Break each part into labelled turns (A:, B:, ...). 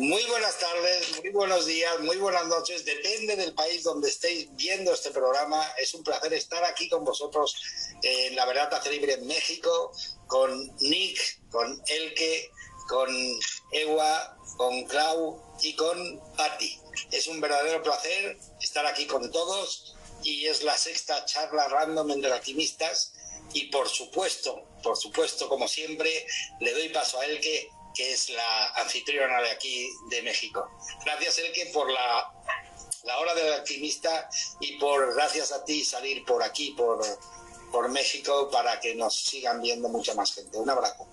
A: Muy buenas tardes, muy buenos días, muy buenas noches. Depende del país donde estéis viendo este programa. Es un placer estar aquí con vosotros en La Verdad Hace Libre en México, con Nick, con Elke, con Ewa, con Clau y con Patti. Es un verdadero placer estar aquí con todos y es la sexta charla random entre alquimistas y por supuesto, por supuesto, como siempre, le doy paso a Elke que es la anfitriona de aquí de México. Gracias, Elke, por la, la hora del alquimista y por, gracias a ti, salir por aquí, por, por México, para que nos sigan viendo mucha más gente. Un abrazo.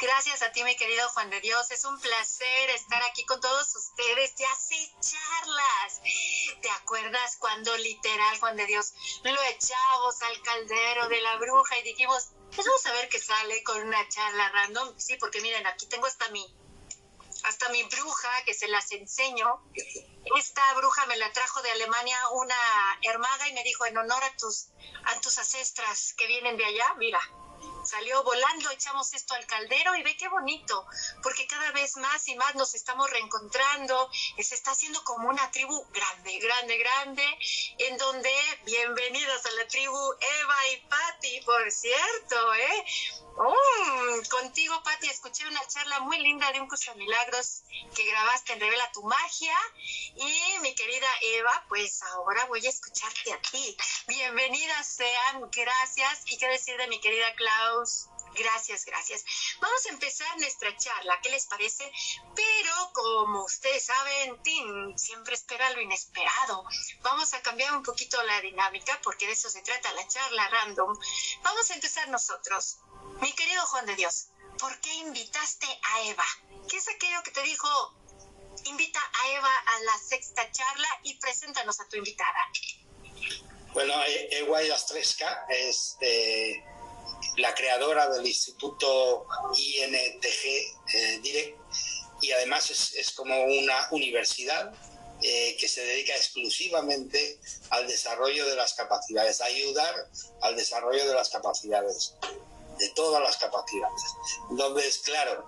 B: Gracias a ti, mi querido Juan de Dios. Es un placer estar aquí con todos ustedes. Ya sé charlas. ¿Te acuerdas cuando literal, Juan de Dios, lo echamos al caldero de la bruja y dijimos, pues vamos a ver qué sale con una charla random. Sí, porque miren, aquí tengo hasta mi, hasta mi bruja que se las enseño. Esta bruja me la trajo de Alemania una hermana y me dijo en honor a tus, a tus ancestras que vienen de allá, mira, salió volando, echamos esto al caldero y ve qué bonito, porque cada vez más y más nos estamos reencontrando, se está haciendo como una tribu grande, grande, grande, en donde bienvenidos a la tribu Eva y Patti, por cierto, ¿eh? Mm, contigo, Patti, escuché una charla muy linda de un curso de milagros que grabaste en Revela tu Magia. Y mi querida Eva, pues ahora voy a escucharte a ti. Bienvenidas sean, gracias. ¿Y qué decir de mi querida Gracias, gracias. Vamos a empezar nuestra charla, ¿qué les parece? Pero como ustedes saben, Tim siempre espera lo inesperado. Vamos a cambiar un poquito la dinámica porque de eso se trata la charla random. Vamos a empezar nosotros. Mi querido Juan de Dios, ¿por qué invitaste a Eva? ¿Qué es aquello que te dijo, invita a Eva a la sexta charla y preséntanos a tu invitada?
A: Bueno, e-, Eva Yastreska es eh, la creadora del Instituto INTG eh, Direct y además es, como una universidad eh, que se dedica exclusivamente al desarrollo de las capacidades, a ayudar al desarrollo de las capacidades de todas las capacidades. Entonces, claro,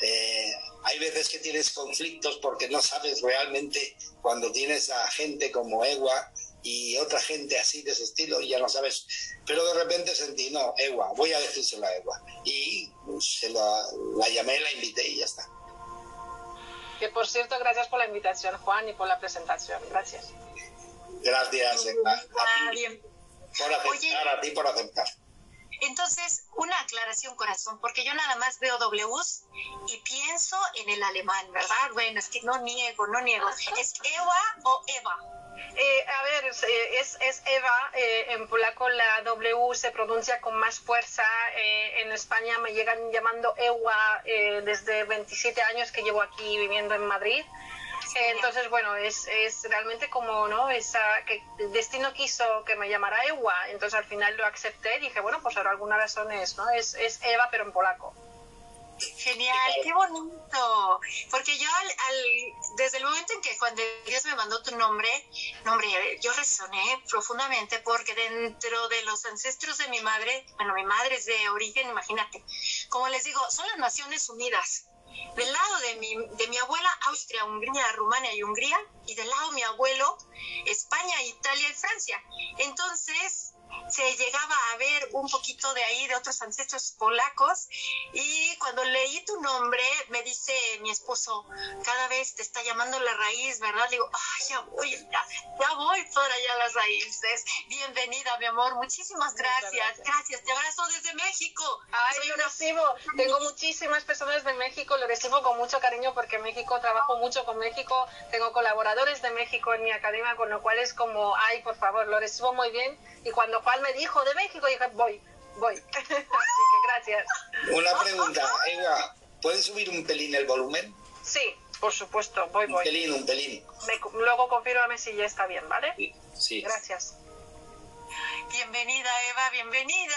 A: eh, hay veces que tienes conflictos porque no sabes realmente cuando tienes a gente como Ewa y otra gente así de ese estilo y ya no sabes. Pero de repente sentí, no, Ewa, voy a decírselo a Ewa. Y se la, la llamé, la invité y ya está.
C: Que por cierto, gracias por la invitación, Juan, y por la presentación. Gracias.
A: Gracias, A, ti, por aceptar, a ti por aceptar.
B: Entonces, una aclaración, corazón, porque yo nada más veo Ws y pienso en el alemán, ¿verdad? Bueno, es que no niego, no niego. ¿Es Eva o Eva?
C: Eh, a ver, es, es Eva, eh, en polaco la W se pronuncia con más fuerza, eh, en España me llegan llamando Ewa desde 27 años que llevo aquí viviendo en Madrid. Entonces, bueno, es, es realmente como, ¿no? Esa, que el destino quiso que me llamara Ewa, entonces al final lo acepté y dije, bueno, pues ahora alguna razón es, ¿no? Es, es Eva, pero en polaco.
B: Genial, qué bonito. Porque yo al, desde el momento en que cuando Dios me mandó tu nombre, nombre, yo resoné profundamente porque dentro de los ancestros de mi madre, bueno, mi madre es de origen, imagínate, como les digo, son las Naciones Unidas. Del lado de mi, de mi abuela, Austria, Hungría, Rumania y Hungría, y del lado de mi abuelo, España, Italia y Francia. Entonces, se llegaba a ver un poquito de ahí de otros ancestros polacos y cuando leí tu nombre me dice mi esposo, cada vez te está llamando la raíz, ¿verdad? Digo, ay, ya voy, ya, voy por allá las raíces. Bienvenida, mi amor, muchísimas gracias, gracias, te abrazo desde México.
C: Ay, lo recibo, tengo muchísimas personas de México, lo recibo con mucho cariño porque en México trabajo mucho con México, tengo colaboradores de México en mi academia, con lo cual es como, ay, por favor, lo recibo muy bien y cuando Juan me dijo de México, dije, voy, voy. Así que gracias.
A: Una pregunta, Eva, ¿puedes subir un pelín el volumen?
C: Sí, por supuesto, voy, voy.
A: Un pelín, un pelín.
C: luego confírmame si ya está bien, ¿vale?
A: Sí. sí.
C: Gracias.
B: Bienvenida, Eva, bienvenida.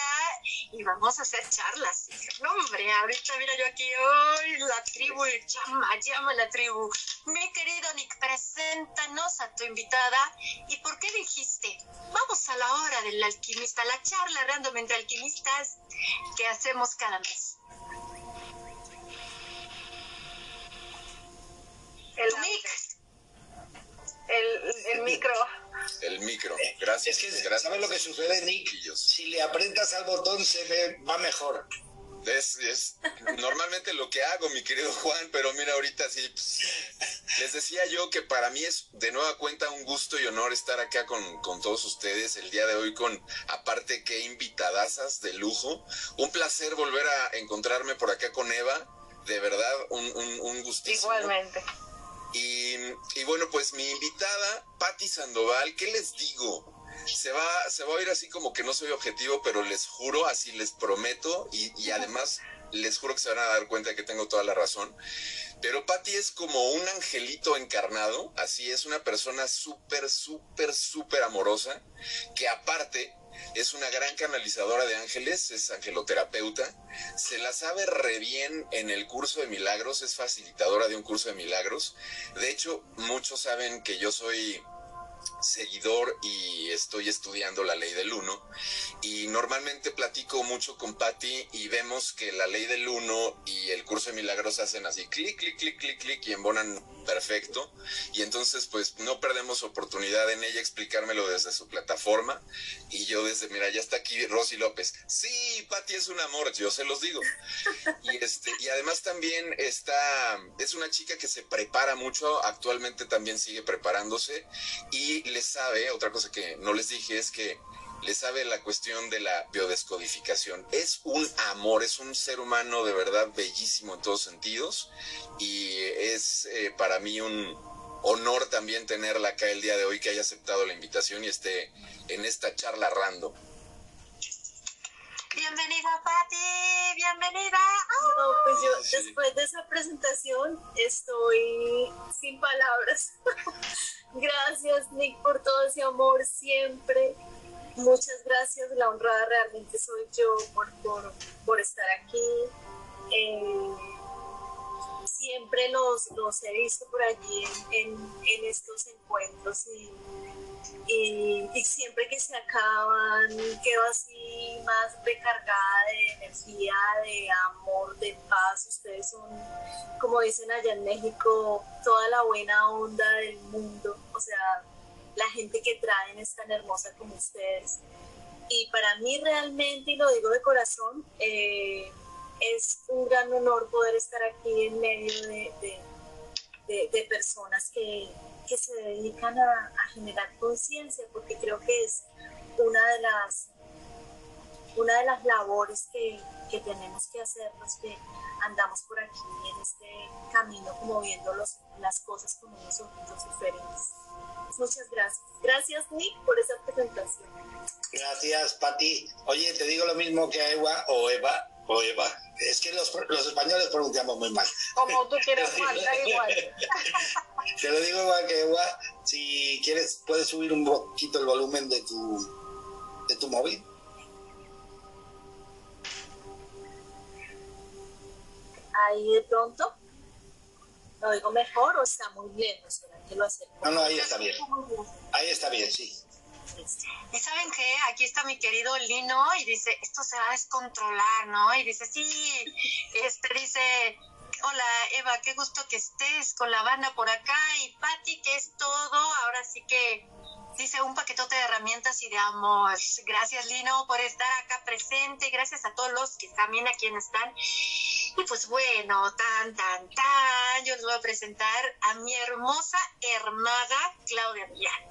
B: Y vamos a hacer charlas. No, hombre, ahorita mira yo aquí, hoy la tribu, llama, llama la tribu. Mi querido Nick, preséntanos a tu invitada. ¿Y por qué dijiste? Vamos a la hora del alquimista, la charla random entre alquimistas que hacemos cada mes. El Nick. El, el micro.
D: Gracias.
A: Es que,
D: gracias.
A: ¿sabes lo que sucede, Nick? Si le aprietas al botón se ve, va mejor.
D: Es, es normalmente lo que hago, mi querido Juan, pero mira, ahorita sí. pues, les decía yo que para mí es de nueva cuenta un gusto y honor estar acá con, con todos ustedes el día de hoy, con aparte que invitadasas de lujo. Un placer volver a encontrarme por acá con Eva. De verdad, un, un, un gustísimo.
C: Igualmente.
D: Y, y bueno, pues mi invitada, Patti Sandoval, ¿qué les digo? Se va, se va a oír así como que no soy objetivo, pero les juro, así les prometo, y, y además les juro que se van a dar cuenta de que tengo toda la razón. Pero Patti es como un angelito encarnado, así es una persona súper, súper, súper amorosa, que aparte es una gran canalizadora de ángeles, es angeloterapeuta, se la sabe re bien en el curso de milagros, es facilitadora de un curso de milagros. De hecho, muchos saben que yo soy seguidor y estoy estudiando la ley del uno y normalmente platico mucho con Patty y vemos que la ley del uno y el curso de milagros hacen así clic, clic, clic, clic, clic y embonan perfecto. Y entonces pues no perdemos oportunidad en ella explicármelo desde su plataforma. Y yo desde, mira, ya está aquí Rosy López, sí, Patty es un amor, yo se los digo. Y este y además también está, es una chica que se prepara mucho, actualmente también sigue preparándose. Y le sabe, otra cosa que no les dije es que le sabe la cuestión de la biodescodificación. Es un amor, es un ser humano de verdad bellísimo en todos sentidos y es eh, para mí un honor también tenerla acá el día de hoy, que haya aceptado la invitación y esté en esta charla random.
B: Bienvenida, Patti, bienvenida.
E: No, pues yo
D: Sí.
E: después de esa presentación estoy sin palabras. gracias Nick por todo ese amor siempre. Muchas gracias, la honrada realmente soy yo por, por, por estar aquí. Eh, siempre los, los he visto por allí en, en- estos encuentros y, y, y siempre que se acaban quedo así más recargada de energía, de amor, de paz. Ustedes son, como dicen allá en México, toda la buena onda del mundo. O sea, la gente que traen es tan hermosa como ustedes. Y para mí realmente, y lo digo de corazón, eh, es un gran honor poder estar aquí en medio de, de- personas que, que se dedican a, a generar conciencia, porque creo que es una de las, una de las labores que, que tenemos que hacer los que andamos por aquí en este camino, como viendo los- las cosas con unos ojitos diferentes. Muchas gracias. Gracias, Nick, por esa presentación.
A: Gracias, Pati. Oye, te digo lo mismo que a Eva o Eva o Eva. Es que los, los españoles pronunciamos muy mal.
C: Como tú quieras, Juan, da igual.
A: Te lo digo igual que Eva. Si quieres, puedes subir un poquito el volumen de tu, de tu móvil.
E: Ahí de pronto, ¿lo digo mejor o está muy lejos? ¿Será que lo?
A: No, no, ahí está bien. Ahí está bien, sí.
B: Y saben qué, aquí está mi querido Lino y dice, esto se va a descontrolar, ¿no? Y dice, sí, este dice, hola Eva, qué gusto que estés con la banda por acá y Patti, que es todo, ahora sí que dice un paquetote de herramientas y de amor. Gracias Lino por estar acá presente, gracias a todos los que también aquí están. Y pues bueno, tan, tan, tan, yo les voy a presentar a mi hermosa hermana Claudia Millán.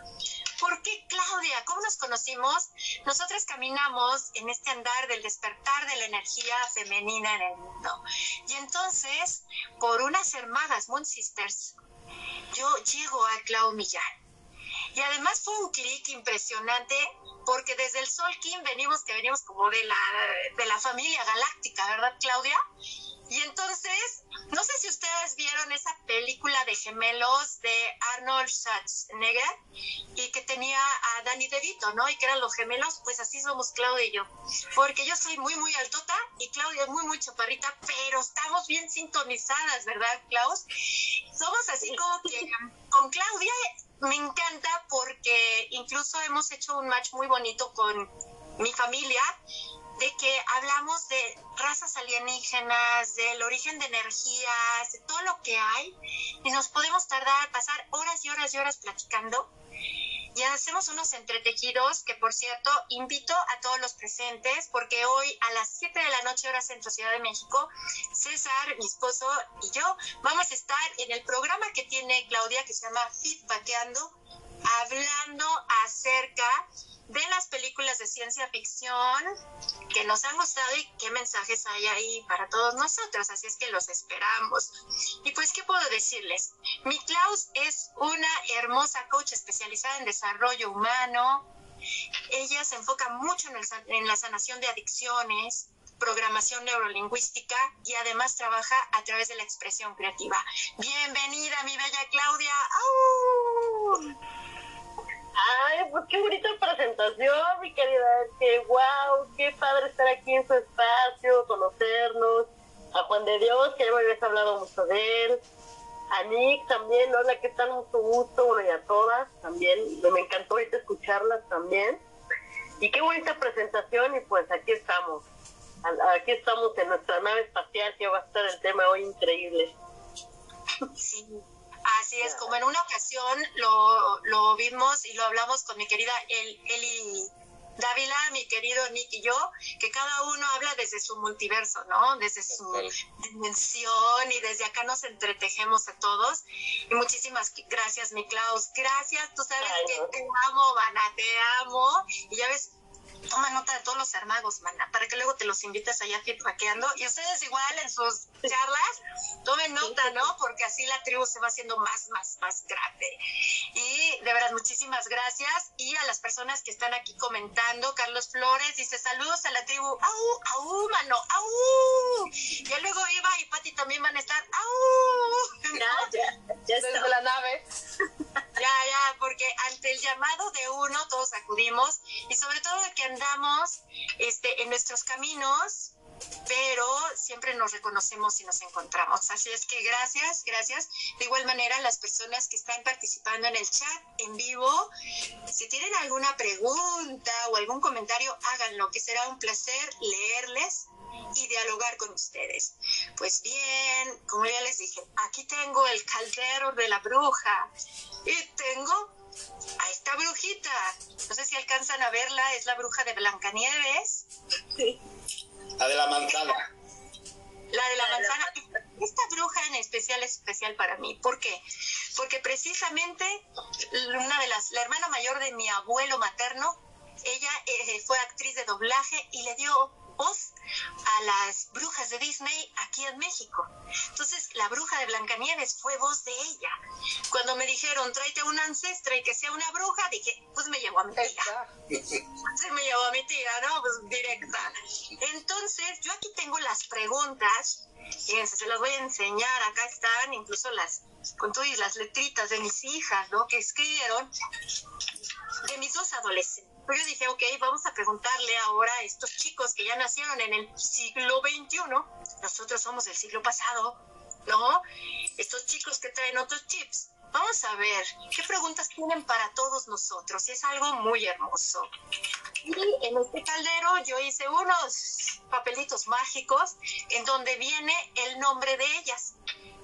B: ¿Por qué Claudia? ¿Cómo nos conocimos? Nosotras caminamos en este andar del despertar de la energía femenina en el mundo. Y entonces, por unas hermanas Moon Sisters, yo llego a Clau Millán. Y además fue un clic impresionante porque desde el Sol Kim venimos, que venimos como de la, de la familia galáctica, ¿verdad, Claudia? Y entonces, no sé si ustedes vieron esa película de gemelos de Arnold Schwarzenegger y que tenía a Danny DeVito, ¿no? Y que eran los gemelos, pues así somos Claudia y yo. Porque yo soy muy, muy altota y Claudia es muy, muy chaparrita, pero estamos bien sintonizadas, ¿verdad, Klaus? Somos así como que con Claudia me encanta porque incluso hemos hecho un match muy bonito con mi familia de que hablamos de razas alienígenas, del origen de energías, de todo lo que hay, y nos podemos tardar, pasar horas y horas y horas platicando. y hacemos unos entretejidos que, por cierto, invito a todos los presentes porque hoy a las 7 de la noche, hora centro Ciudad de México, César, mi esposo y yo vamos a estar en el programa que tiene Claudia que se llama Feedbackeando, hablando acerca de las películas de ciencia ficción que nos han gustado y qué mensajes hay ahí para todos nosotros. Así es que los esperamos. Y pues, ¿qué puedo decirles? Mi Klaus es una hermosa coach especializada en desarrollo humano. Ella se enfoca mucho en, en la sanación de adicciones, programación neurolingüística y además trabaja a través de la expresión creativa. Bienvenida, mi bella Claudia.
F: Ay, pues qué bonita presentación, mi querida. Que wow, qué padre estar aquí en su espacio, conocernos. A Juan de Dios, que ya me habías hablado mucho de él. A Nick también, hola, ¿qué tal? Mucho gusto. Bueno, y a todas también. Me encantó ahorita escucharlas también. Y qué bonita presentación, y pues aquí estamos. Aquí estamos en nuestra nave espacial, que va a estar el tema hoy increíble.
B: Sí. Así es, como en una ocasión lo, lo vimos y lo hablamos con mi querida El, Eli Dávila, mi querido Nick y yo, que cada uno habla desde su multiverso, ¿no? Desde su dimensión y desde acá nos entretejemos a todos. Y muchísimas gracias, mi Klaus. Gracias, tú sabes que te amo, Vana, te amo. Y ya ves, toma nota de todos los hermagos, mana, para que luego te los invites allá feedbackeando. Y ustedes igual en sus charlas, tomen nota, ¿no? Porque así la tribu se va haciendo más, más, más grande. Y de verdad, muchísimas gracias. Y a las personas que están aquí comentando, Carlos Flores dice saludos a la tribu, au, au, mano, au. Ya luego Iba y Pati también van a estar, au.
F: Ya, ya, ya
C: Desde la nave.
B: Ya, ya, porque ante el llamado de uno todos acudimos y sobre todo que andamos este, en nuestros caminos, pero siempre nos reconocemos y nos encontramos. Así es que gracias, gracias. De igual manera, las personas que están participando en el chat en vivo, si tienen alguna pregunta o algún comentario, háganlo, que será un placer leerles y dialogar con ustedes. Pues bien, como ya les dije, aquí tengo el caldero de la bruja y tengo a esta brujita. No sé si alcanzan a verla, es la bruja de Blancanieves.
A: Sí. La de la manzana.
B: La de la manzana. Esta bruja en especial es especial para mí. ¿Por qué? Porque precisamente una de las, la hermana mayor de mi abuelo materno, ella eh, fue actriz de doblaje y le dio voz a las brujas de Disney aquí en México. Entonces, la bruja de Blancanieves fue voz de ella. Cuando me dijeron, tráete una ancestra y que sea una bruja, dije, pues me llevó a mi tía. Se me llevó a mi tía, ¿no? Pues directa. Entonces, yo aquí tengo las preguntas. Fíjense, se las voy a enseñar. Acá están incluso las, con todas las letritas de mis hijas, ¿no? Que escribieron de mis dos adolescentes. Pero yo dije, ok, vamos a preguntarle ahora a estos chicos que ya nacieron en el siglo XXI, nosotros somos del siglo pasado, ¿no? Estos chicos que traen otros chips. Vamos a ver qué preguntas tienen para todos nosotros. Y es algo muy hermoso. Y en este caldero yo hice unos papelitos mágicos en donde viene el nombre de ellas.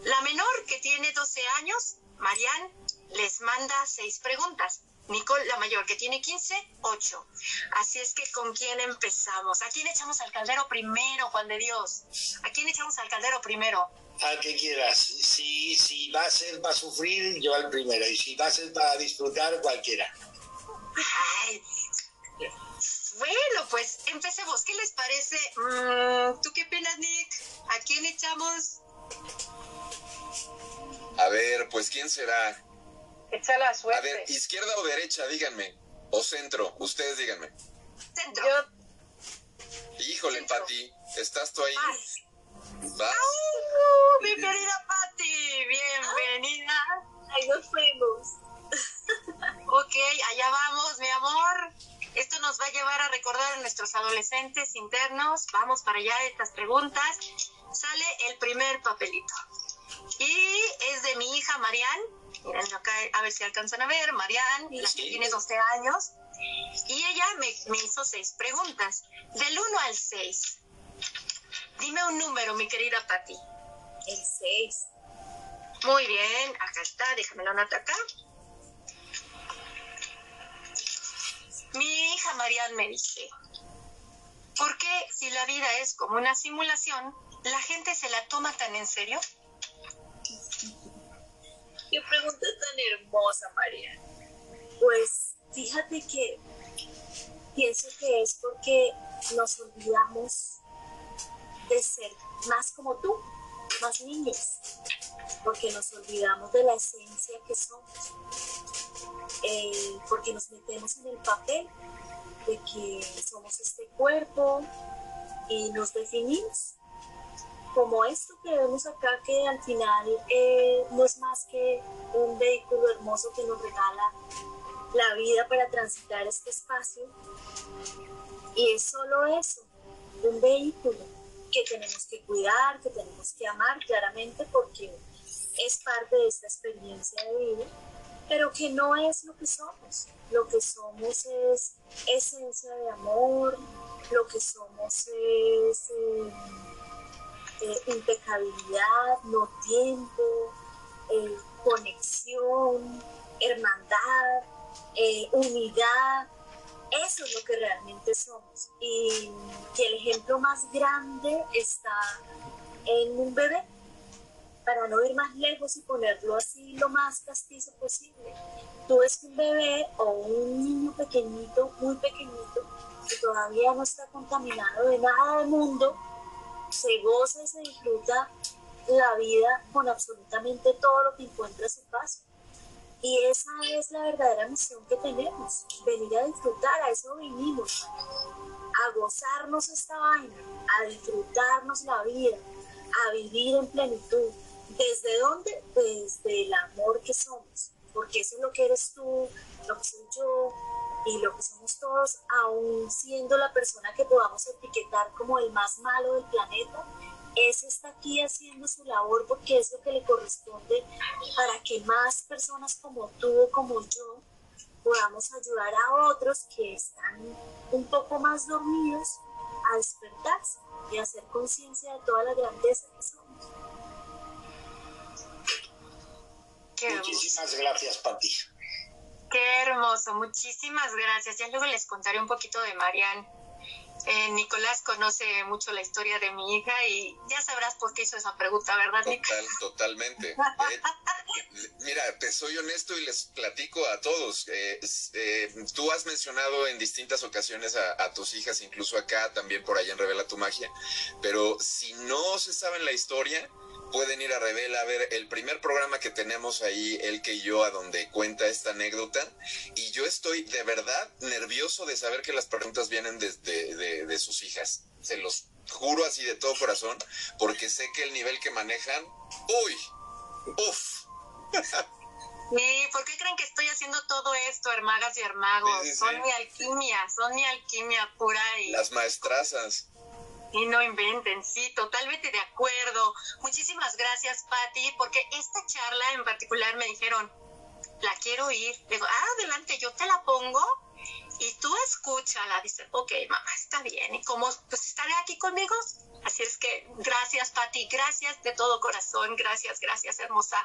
B: La menor, que tiene 12 años, Marianne, les manda seis preguntas. Nicole, la mayor, que tiene 15, 8. Así es que, ¿con quién empezamos? ¿A quién echamos al caldero primero, Juan de Dios? ¿A quién echamos al caldero primero?
A: Al que quieras. Si, si va a ser para sufrir, yo al primero. Y si va a ser para disfrutar, cualquiera.
B: Ay. Bueno, pues empecemos. ¿Qué les parece? Mm, ¿Tú qué opinas, Nick? ¿A quién echamos?
D: A ver, pues ¿quién será?
C: Echa la suerte.
D: A ver, izquierda o derecha, díganme. O centro, ustedes díganme.
B: Centro.
C: Yo,
D: Híjole,
B: Centro.
D: Pati, ¿estás tú ahí?
B: Vas. ¡Au! Mi querida Patti, bienvenida.
E: Ahí nos fuimos.
B: Ok, allá vamos, mi amor. Esto nos va a llevar a recordar a nuestros adolescentes internos. Vamos para allá, estas preguntas. Sale el primer papelito. Y es de mi hija Marianne. Miren acá, a ver si alcanzan a ver. Marianne, la que
A: Sí.
B: tiene 12 años. Y ella me, me hizo seis preguntas. Del 1 al 6. Dime un número, mi querida Patti.
E: El 6.
B: Muy bien, acá está, déjame la nota acá. Mi hija Marian me dice, ¿por qué si la vida es como una simulación, la gente se la toma tan en serio?
E: Qué pregunta tan hermosa, María. Pues fíjate que pienso que es porque nos olvidamos de ser más como tú, más niños, porque nos olvidamos de la esencia que somos, eh, porque nos metemos en el papel de que somos este cuerpo y nos definimos como esto que vemos acá, que al final eh, no es más que un vehículo hermoso que nos regala la vida para transitar este espacio. Y es solo eso, un vehículo que tenemos que cuidar, que tenemos que amar claramente porque es parte de esta experiencia de vida, pero que no es lo que somos. Lo que somos es esencia de amor, lo que somos es... Eh, eh, impecabilidad, no tiempo, eh, conexión, hermandad, eh, unidad. Eso es lo que realmente somos. Y que el ejemplo más grande está en un bebé, para no ir más lejos y ponerlo así lo más castizo posible. Tú ves un bebé o un niño pequeñito, muy pequeñito, que todavía no está contaminado de nada del mundo, se goza y se disfruta la vida con absolutamente todo lo que encuentra a su paso. Y esa es la verdadera misión que tenemos, venir a disfrutar, a eso vinimos, a gozarnos esta vaina, a disfrutarnos la vida, a vivir en plenitud. ¿Desde dónde? Desde el amor que somos, porque eso es lo que eres tú, lo que soy yo, y lo que somos todos, aún siendo la persona que podamos etiquetar como el más malo del planeta, ese está aquí haciendo su labor porque es lo que le corresponde para que más personas como tú o como yo podamos ayudar a otros que están un poco más dormidos a despertarse y a hacer conciencia de toda la grandeza que somos.
A: Muchísimas gracias, Pati.
B: Qué hermoso, muchísimas gracias. Ya luego les contaré un poquito de Marian. Eh, Nicolás conoce mucho la historia de mi hija y ya sabrás por qué hizo esa pregunta, ¿verdad,
D: Total, totalmente. Eh, mira, te soy honesto y les platico a todos. Eh, tú has mencionado en distintas ocasiones a, a, tus hijas, incluso acá, también por allá en Revela tu Magia, pero si no se sabe la historia, pueden ir a Revela a ver el primer programa que tenemos ahí, él que yo, a donde cuenta esta anécdota. Y yo estoy de verdad nervioso de saber que las preguntas vienen de, de, sus hijas. Se los juro así de todo corazón, porque sé que el nivel que manejan, uy, uff.
B: ¿Y por qué creen que estoy haciendo todo esto, hermagas y hermagos? son mi alquimia, son mi alquimia pura y...
D: Las maestrazas.
B: Y no inventen, sí, totalmente de acuerdo. Muchísimas gracias, Patti, porque esta charla en particular me dijeron, la quiero ir. digo, ah, adelante, yo te la pongo y tú escúchala. Dice, ok, mamá, está bien. ¿Y cómo? Pues estaré aquí conmigo. Así es que gracias, Patti, gracias de todo corazón, gracias, gracias, hermosa.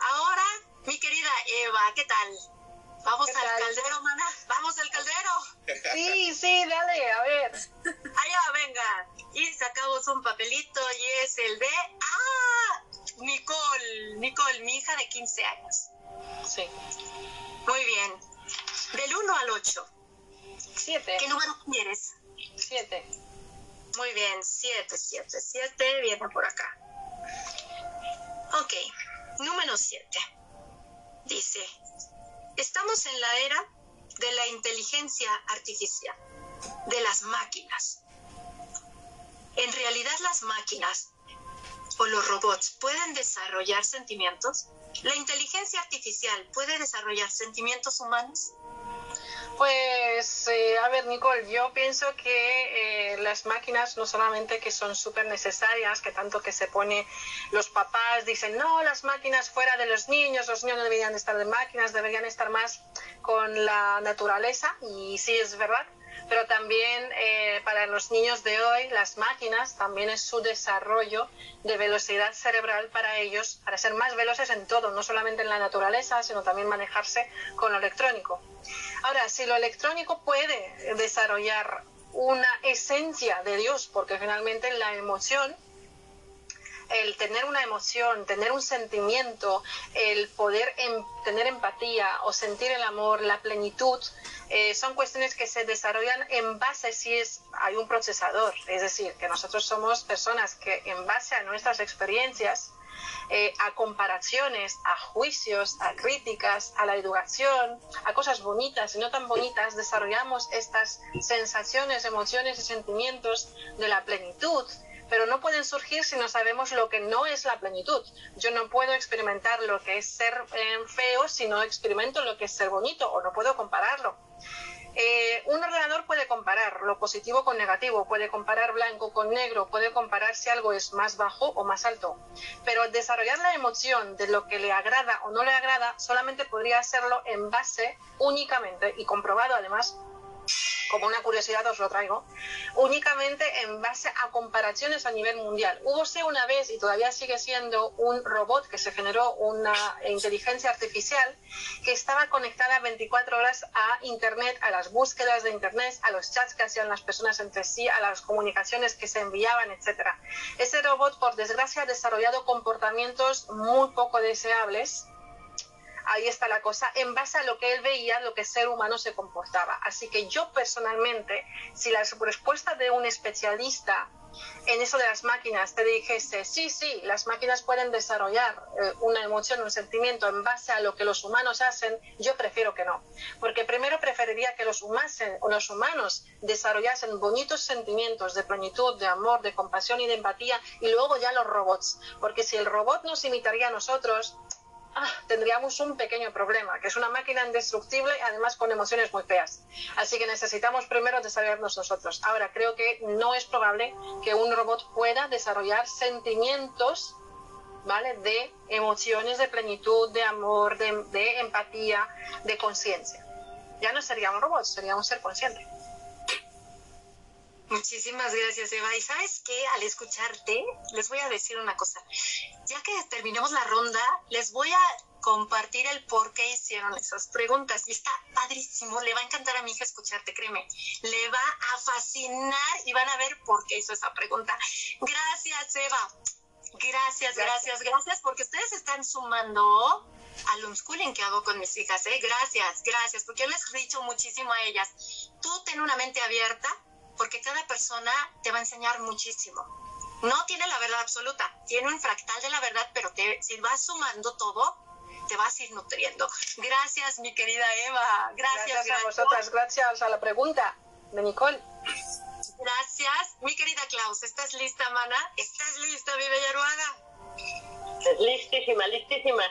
B: Ahora, mi querida Eva, ¿qué tal? Vamos al caldero, mana. Vamos al caldero.
C: Sí, sí, dale, a ver.
B: Allá, venga. Y sacamos un papelito y es el de. ¡Ah! Nicole. Nicole, mi hija de 15 años.
C: Sí.
B: Muy bien. Del 1 al 8.
C: 7.
B: ¿Qué número quieres?
C: 7.
B: Muy bien, 7, 7, 7. Viene por acá. Ok. Número 7. Dice, Estamos en la era de la inteligencia artificial, de las máquinas. En realidad las máquinas o los robots pueden desarrollar sentimientos. ¿La inteligencia artificial puede desarrollar sentimientos humanos?
C: Pues, eh, a ver, Nicole, yo pienso que eh, las máquinas no solamente que son súper necesarias, que tanto que se pone los papás dicen, no, las máquinas fuera de los niños, los niños no deberían estar de máquinas, deberían estar más con la naturaleza, y sí es verdad, pero también eh, para los niños de hoy, las máquinas también es su desarrollo de velocidad cerebral para ellos, para ser más veloces en todo, no solamente en la naturaleza, sino también manejarse con lo electrónico. Ahora, si lo electrónico puede desarrollar una esencia de Dios, porque finalmente la emoción el tener una emoción, tener un sentimiento, el poder em, tener empatía o sentir el amor, la plenitud, eh, son cuestiones que se desarrollan en base si es, hay un procesador, es decir, que nosotros somos personas que en base a nuestras experiencias, eh, a comparaciones, a juicios, a críticas, a la educación, a cosas bonitas y no tan bonitas, desarrollamos estas sensaciones, emociones y sentimientos de la plenitud pero no pueden surgir si no sabemos lo que no es la plenitud. Yo no puedo experimentar lo que es ser eh, feo si no experimento lo que es ser bonito o no puedo compararlo. Eh, un ordenador puede comparar lo positivo con negativo, puede comparar blanco con negro, puede comparar si algo es más bajo o más alto, pero desarrollar la emoción de lo que le agrada o no le agrada solamente podría hacerlo en base únicamente y comprobado además como una curiosidad os lo traigo, únicamente en base a comparaciones a nivel mundial. Hubo una vez, y todavía sigue siendo, un robot que se generó una inteligencia artificial que estaba conectada 24 horas a Internet, a las búsquedas de Internet, a los chats que hacían las personas entre sí, a las comunicaciones que se enviaban, etc. Ese robot, por desgracia, ha desarrollado comportamientos muy poco deseables ahí está la cosa, en base a lo que él veía, lo que ser humano se comportaba. Así que yo personalmente, si la respuesta de un especialista en eso de las máquinas te dijese, sí, sí, las máquinas pueden desarrollar eh, una emoción, un sentimiento en base a lo que los humanos hacen, yo prefiero que no. Porque primero preferiría que los, los humanos desarrollasen bonitos sentimientos de plenitud, de amor, de compasión y de empatía, y luego ya los robots. Porque si el robot nos imitaría a nosotros, Ah, tendríamos un pequeño problema, que es una máquina indestructible además con emociones muy feas. Así que necesitamos primero desarrollarnos nosotros. Ahora, creo que no es probable que un robot pueda desarrollar sentimientos ¿vale? de emociones, de plenitud, de amor, de, de empatía, de conciencia. Ya no sería un robot, sería un ser consciente.
B: Muchísimas gracias, Eva. Y sabes que al escucharte, les voy a decir una cosa. Ya que terminemos la ronda, les voy a compartir el por qué hicieron esas preguntas. Y está padrísimo. Le va a encantar a mi hija escucharte, créeme. Le va a fascinar y van a ver por qué hizo esa pregunta. Gracias, Eva. Gracias, gracias, gracias, porque ustedes están sumando al unschooling que hago con mis hijas, ¿eh? Gracias, gracias, porque yo les he dicho muchísimo a ellas, tú ten una mente abierta, porque cada persona te va a enseñar muchísimo. No tiene la verdad absoluta, tiene un fractal de la verdad, pero te, si vas sumando todo, te vas a ir nutriendo. Gracias, mi querida Eva. Gracias,
C: gracias a vosotras. Gracias a la pregunta de Nicole.
B: Gracias. Mi querida Klaus, ¿estás lista, mana? ¿Estás lista, mi bella
F: Listísima, listísima.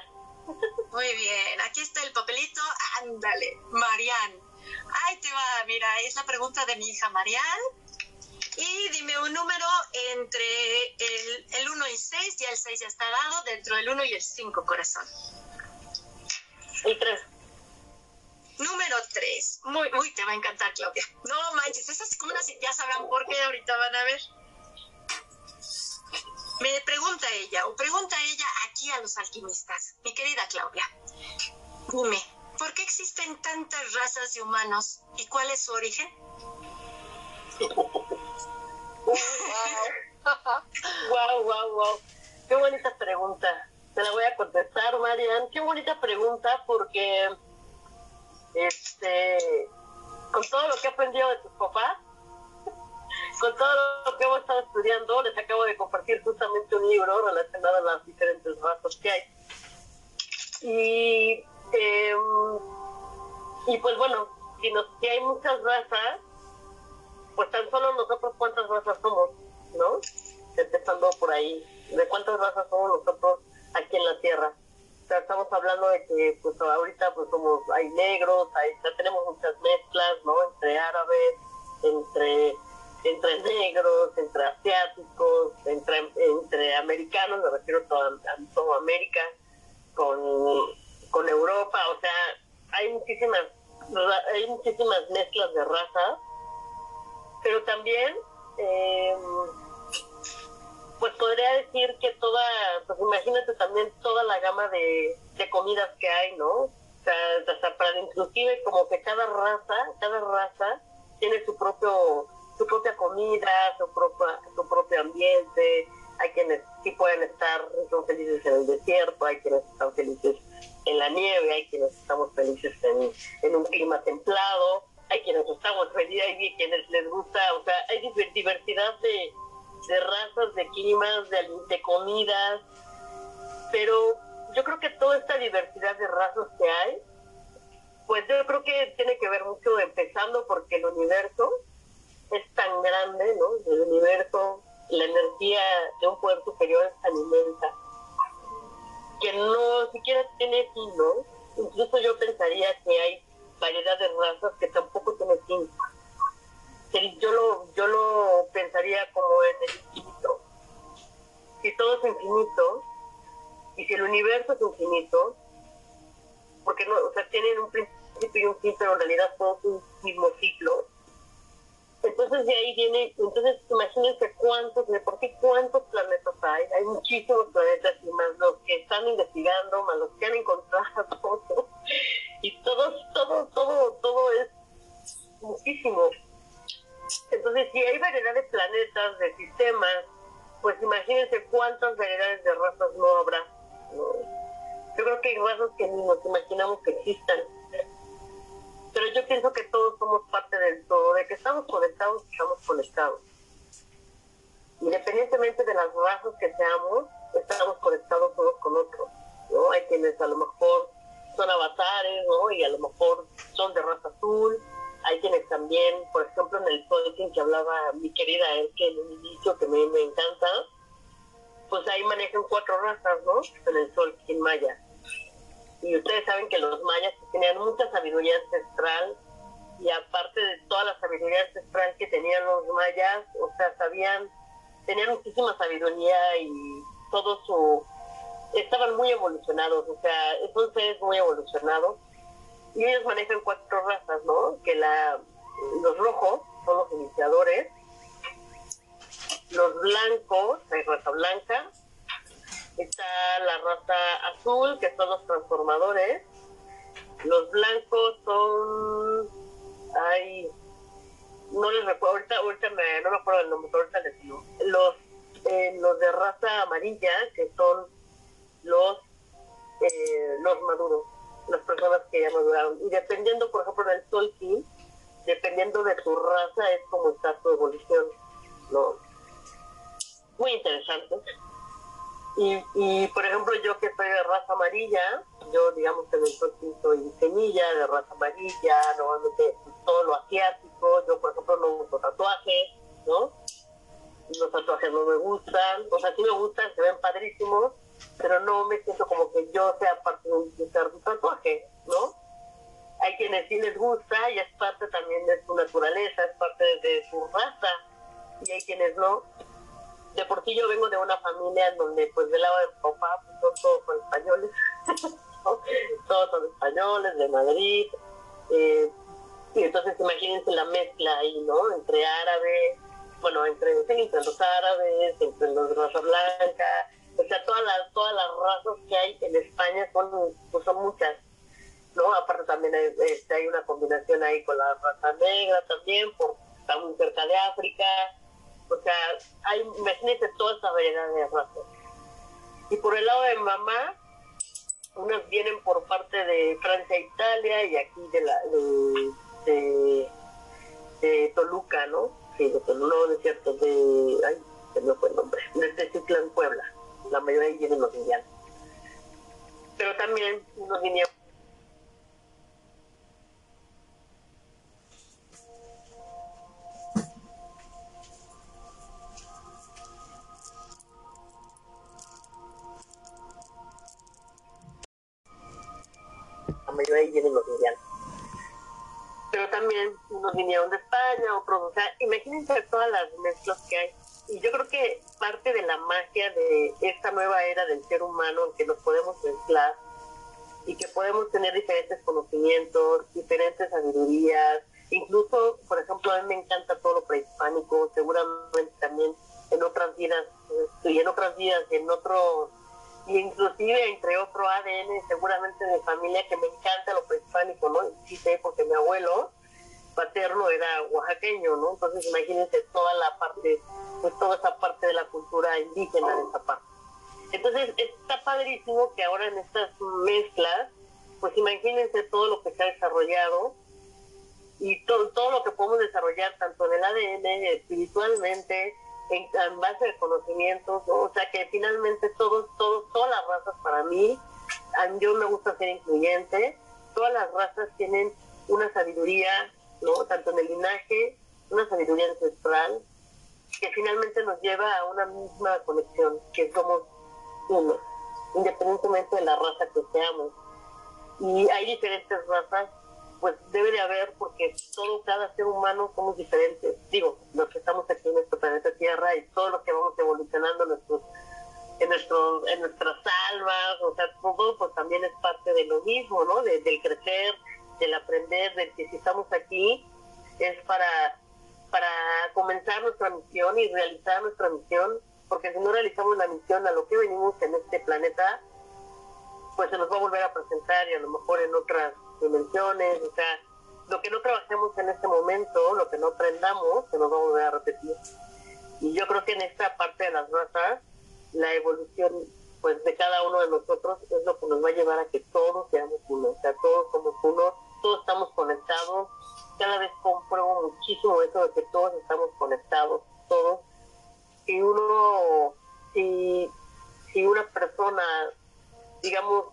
B: Muy bien, aquí está el papelito. Ándale, Marian. Ahí te va, mira, es la pregunta de mi hija Marian. Y dime un número entre el, el 1 y 6, ya el 6 ya está dado, dentro del 1 y el 5, corazón.
F: El 3.
B: Número 3. Muy, uy, te va a encantar, Claudia. No manches, esas como unas, ya sabrán por qué, ahorita van a ver. Me pregunta ella, o pregunta ella aquí a los alquimistas, mi querida Claudia. Dime, ¿Por qué existen tantas razas de humanos y cuál es su origen?
F: wow, wow, wow. Qué bonita pregunta. Te la voy a contestar, Marian. Qué bonita pregunta porque este con todo lo que he aprendido de tus papás, con todo lo que hemos estado estudiando, les acabo de compartir justamente un libro relacionado a las diferentes razas que hay. Y eh, y pues bueno, si, hay muchas razas, pues tan solo nosotros cuántas razas somos, ¿no? Empezando por ahí, de cuántas razas somos nosotros aquí en la Tierra. O sea, estamos hablando de que pues ahorita pues somos, hay negros, hay, tenemos muchas mezclas, ¿no? Entre árabes, entre entre negros, entre asiáticos, entre, entre americanos, me refiero a toda, a América, con con Europa, o sea, hay muchísimas hay muchísimas mezclas de razas pero también, eh, pues podría decir que toda, pues imagínate también toda la gama de, comidas que hay, ¿no? O sea, hasta para inclusive como que cada raza, cada raza tiene su propio su propia comida, su propia, su propio ambiente, hay quienes sí pueden estar, son felices en el desierto, hay quienes están felices en la nieve, hay quienes estamos felices en, en un clima templado, hay quienes estamos felices, hay quienes les gusta, o sea, hay diversidad de, de razas, de climas, de, de comidas, pero yo creo que toda esta diversidad de razas que hay, pues yo creo que tiene que ver mucho empezando porque el universo es tan grande, ¿no? El universo, la energía de un poder superior es tan inmensa que no siquiera tiene fin, ¿no? Incluso yo pensaría que hay variedad de razas que tampoco tiene fin. Yo lo, yo lo pensaría como en el infinito. Si todo es infinito, y si el universo es infinito, porque no, o sea, tienen un principio y un fin, pero en realidad todo es un mismo ciclo. Entonces de ahí viene, entonces imagínense cuántos, de por cuántos planetas hay, hay muchísimos planetas y más los que están investigando, más los que han encontrado, y todos, todo, todo, todo es muchísimo. Entonces si hay variedad de planetas, de sistemas, pues imagínense cuántas variedades de razas no habrá. Yo creo que hay razas que ni nos imaginamos que existan. Pero yo pienso que todos somos parte del todo, de que estamos conectados, estamos conectados. Independientemente de las razas que seamos, estamos conectados unos con otros. ¿no? Hay quienes a lo mejor son avatares, ¿no? Y a lo mejor son de raza azul. Hay quienes también, por ejemplo, en el Tolkien que hablaba mi querida que en un inicio, que me, me encanta, pues ahí manejan cuatro razas, ¿no? En el Tolkien maya. Y ustedes saben que los mayas tenían mucha sabiduría ancestral y aparte de toda la sabiduría ancestral que tenían los mayas, o sea, sabían, tenían muchísima sabiduría y todo su... estaban muy evolucionados, o sea, son seres muy evolucionados. Y ellos manejan cuatro razas, ¿no? Que la, los rojos son los iniciadores, los blancos, hay raza blanca, está la raza azul, que son los transformadores, los blancos son, ay, no les recuerdo, ahorita, ahorita me, no me acuerdo del nombre, ahorita les digo, los, eh, los de raza amarilla, que son los, eh, los maduros, las personas que ya maduraron, y dependiendo, por ejemplo, del Tolkien, dependiendo de tu raza, es como está tu evolución, ¿no? Muy interesante. Y, y, por ejemplo, yo que soy de raza amarilla, yo digamos que el soy semilla de raza amarilla, normalmente todo lo asiático, yo por ejemplo no uso tatuajes, ¿no? Los tatuajes no me gustan, o sea, sí me gustan, se ven padrísimos, pero no me siento como que yo sea parte de un tatuaje, ¿no? Hay quienes sí les gusta y es parte también de su naturaleza, es parte de su raza, y hay quienes no de por yo vengo de una familia donde pues del lado de papá pues, son todos españoles, todos son españoles, de Madrid, eh, y entonces imagínense la mezcla ahí, ¿no? Entre árabes, bueno, entre, entre los árabes, entre los raza blanca, o sea, todas las, todas las razas que hay en España son, pues son muchas, ¿no? Aparte también hay, este, hay una combinación ahí con la raza negra también, por está muy cerca de África, o sea, hay, imagínense toda esa variedad de razas. Y por el lado de mamá, unas vienen por parte de Francia e Italia y aquí de la de, de, Toluca, ¿no? Sí, de Toluca, no, es de, ay, se me fue el nombre, de Teciutlán, Puebla. La mayoría vienen los indianos. Pero también unos vinieron mayoría ahí vienen los indianos. Pero también unos vinieron de España, otros, o sea, imagínense todas las mezclas que hay. Y yo creo que parte de la magia de esta nueva era del ser humano en que nos podemos mezclar y que podemos tener diferentes conocimientos, diferentes sabidurías, Incluso, por ejemplo, a mí me encanta todo lo prehispánico, seguramente también en otras vidas, este, y en otras vidas, en otro, inclusive entre otro ADN, seguramente de familia que me encanta lo prehispánico, ¿no? Sí sé, porque mi abuelo paterno era oaxaqueño, ¿no? Entonces imagínense toda la parte, pues toda esa parte de la cultura indígena de esa parte. Entonces está padrísimo que ahora en estas mezclas, pues imagínense todo lo que se ha desarrollado y todo, todo lo que podemos desarrollar tanto en el ADN, espiritualmente, en, base de conocimientos, o sea que finalmente todos, todos, todas las razas para mí, yo me gusta ser incluyente, todas las razas tienen una sabiduría, ¿no? Tanto en el linaje, una sabiduría ancestral, que finalmente nos lleva a una misma conexión, que somos uno, independientemente de la raza que seamos. Y hay diferentes razas pues debe de haber porque todo, cada ser humano somos diferentes. Digo, los que estamos aquí en nuestro planeta Tierra y todo lo que vamos evolucionando nuestros, en, nuestro, en nuestras almas, o sea, todo pues también es parte de lo mismo, ¿no? del crecer, del aprender, del que si estamos aquí es para, para comenzar nuestra misión y realizar nuestra misión, porque si no realizamos la misión a lo que venimos en este planeta, pues se nos va a volver a presentar y a lo mejor en otras dimensiones, o sea, lo que no trabajemos en este momento, lo que no aprendamos, se nos va a volver a repetir. Y yo creo que en esta parte de las razas, la evolución pues de cada uno de nosotros es lo que nos va a llevar a que todos seamos uno, o sea, todos somos uno, todos estamos conectados, cada vez compruebo muchísimo eso de que todos estamos conectados, todos. Si uno, si, si una persona, digamos,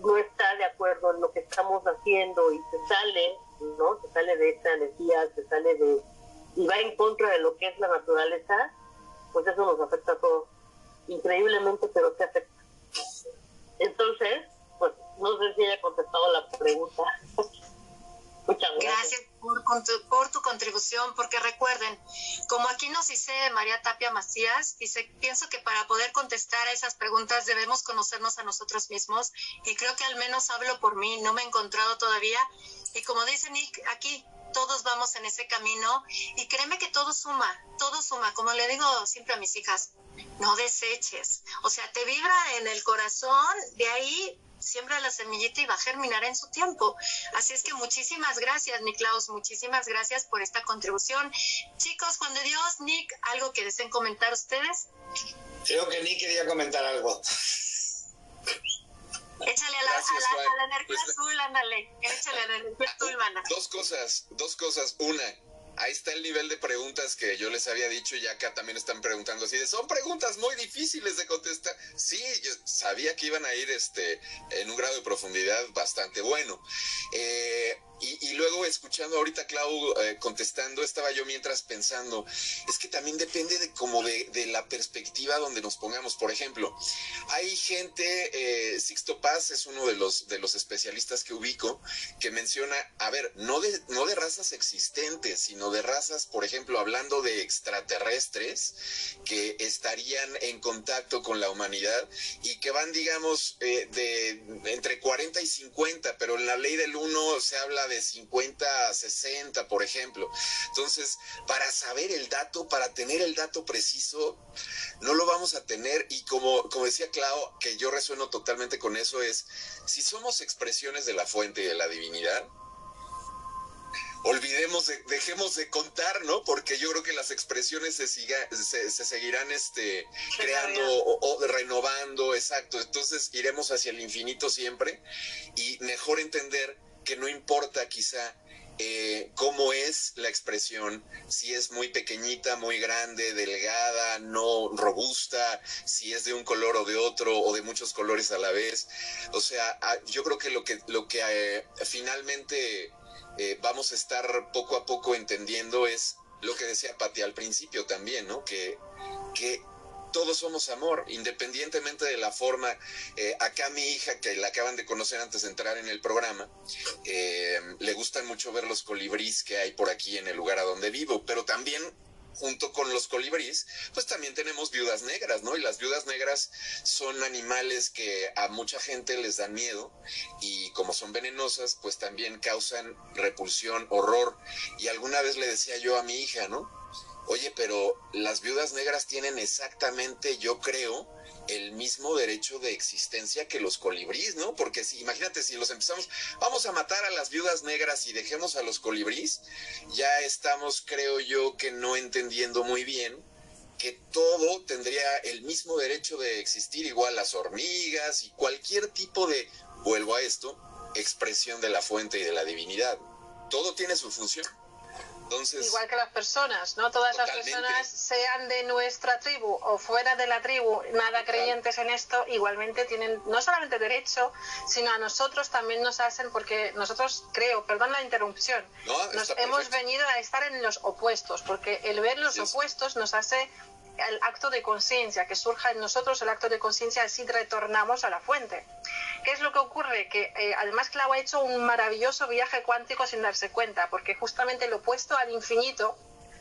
F: no está de acuerdo en lo que estamos haciendo y se sale, ¿no? Se sale de esta energía, se sale de... y va en contra de lo que es la naturaleza, pues eso nos afecta a todos. Increíblemente, pero se afecta. Entonces, pues no sé si haya contestado la pregunta. Muchas
B: gracias. por, por, tu contribución, porque recuerden, como aquí nos dice María Tapia Macías, dice, pienso que para poder contestar a esas preguntas debemos conocernos a nosotros mismos y creo que al menos hablo por mí, no me he encontrado todavía y como dice Nick, aquí todos vamos en ese camino y créeme que todo suma, todo suma, como le digo siempre a mis hijas, no deseches, o sea, te vibra en el corazón, de ahí siembra la semillita y va a germinar en su tiempo. Así es que muchísimas gracias, Niklaus, muchísimas gracias por esta contribución. Chicos, Juan de Dios, Nick, ¿algo que deseen comentar ustedes?
A: Creo que Nick quería comentar algo.
B: Échale a la, a la, energía pues, azul, ándale. Échale a la energía azul, mana.
D: Dos cosas, dos cosas. Una, ahí está el nivel de preguntas que yo les había dicho y acá también están preguntando así de, son preguntas muy difíciles de contestar. Sí, yo sabía que iban a ir este, en un grado de profundidad bastante bueno. Eh, y, luego escuchando ahorita Clau eh, contestando, estaba yo mientras pensando, es que también depende de como de, la perspectiva donde nos pongamos. Por ejemplo, hay gente, eh, Sixto Paz es uno de los, de los especialistas que ubico, que menciona, a ver, no de, no de razas existentes, sino de razas, por ejemplo, hablando de extraterrestres que estarían en contacto con la humanidad y que van, digamos, eh, de entre 40 y 50, pero en la ley del 1 se habla de 50 a 60, por ejemplo. Entonces, para saber el dato, para tener el dato preciso, no lo vamos a tener. Y como, como decía Clau, que yo resueno totalmente con eso, es, si somos expresiones de la fuente y de la divinidad, olvidemos, dejemos de contar, ¿no? Porque yo creo que las expresiones se, siga, se, seguirán este, creando o, renovando, exacto. Entonces iremos hacia el infinito siempre y mejor entender que no importa quizá eh, cómo es la expresión, si es muy pequeñita, muy grande, delgada, no robusta, si es de un color o de otro o de muchos colores a la vez. O sea, yo creo que lo que, lo que eh, finalmente eh, vamos a estar poco a poco entendiendo es lo que decía Pati al principio también, ¿no? Que, que todos somos amor, independientemente de la forma. Eh, acá mi hija, que la acaban de conocer antes de entrar en el programa, eh, le gustan mucho ver los colibríes que hay por aquí en el lugar a donde vivo, pero también junto con los colibríes, pues también tenemos viudas negras, ¿no? Y las viudas negras son animales que a mucha gente les dan miedo y como son venenosas, pues también causan repulsión, horror. Y alguna vez le decía yo a mi hija, ¿no? Oye, pero las viudas negras tienen exactamente, yo creo, el mismo derecho de existencia que los colibríes, ¿no? Porque si, imagínate, si los empezamos, vamos a matar a las viudas negras y dejemos a los colibríes, ya estamos, creo yo, que no entendiendo muy bien que todo tendría el mismo derecho de existir, igual las hormigas y cualquier tipo de, vuelvo a esto, expresión de la fuente y de la divinidad. Todo tiene su función.
C: Igual que las personas, ¿no? Todas las personas, sean de nuestra tribu o fuera de la tribu, nada creyentes en esto, igualmente tienen no solamente derecho, sino a nosotros también nos hacen, porque nosotros creo, perdón la interrupción, nos hemos venido a estar en los opuestos, porque el ver los opuestos nos hace el acto de conciencia, que surja en nosotros el acto de conciencia, así retornamos a la fuente. ¿Qué es lo que ocurre? Que eh, además Clau ha hecho un maravilloso viaje cuántico sin darse cuenta, porque justamente lo opuesto al infinito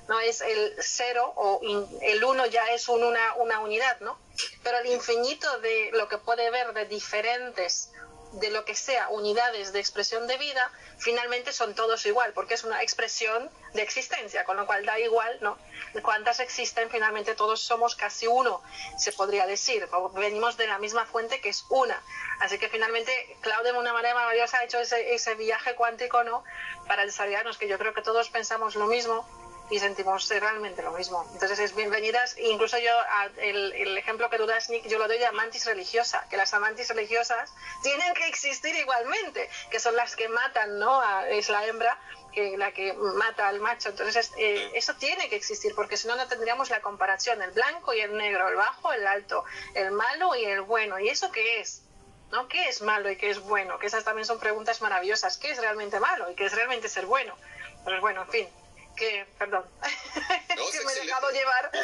C: no es el cero o el uno ya es una, una unidad, ¿no? Pero el infinito de lo que puede ver de diferentes de lo que sea unidades de expresión de vida, finalmente son todos igual, porque es una expresión de existencia, con lo cual da igual, ¿no? Cuántas existen, finalmente todos somos casi uno, se podría decir, venimos de la misma fuente que es una. Así que finalmente Claudia de una manera maravillosa ha hecho ese, ese viaje cuántico, ¿no? Para desarrollarnos, que yo creo que todos pensamos lo mismo y sentimos realmente lo mismo. Entonces es bienvenidas, incluso yo, el, ejemplo que tú das, Nick, yo lo doy de amantis religiosa, que las amantis religiosas tienen que existir igualmente, que son las que matan, ¿no? es la hembra que la que mata al macho. Entonces eh, eso tiene que existir, porque si no, no tendríamos la comparación, el blanco y el negro, el bajo, el alto, el malo y el bueno. ¿Y eso qué es? ¿no? ¿Qué es malo y qué es bueno? Que esas también son preguntas maravillosas. ¿Qué es realmente malo y qué es realmente ser bueno? Pues bueno, en fin, que, perdón, que me he dejado llevar.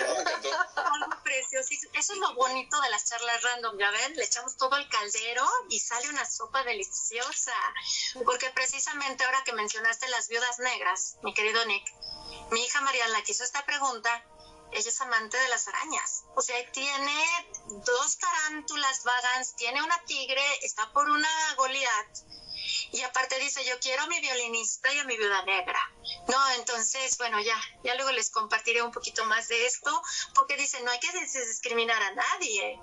B: Eso es lo bonito de las charlas random, ya ven, le echamos todo al caldero y sale una sopa deliciosa. Porque precisamente ahora que mencionaste las viudas negras, mi querido Nick, mi hija Mariana quiso esta pregunta ella es amante de las arañas. O sea, tiene dos tarántulas vagans, tiene una tigre, está por una Goliath y aparte dice, yo quiero a mi violinista y a mi viuda negra. No, entonces, bueno, ya, ya luego les compartiré un poquito más de esto, porque dice, no hay que discriminar a nadie.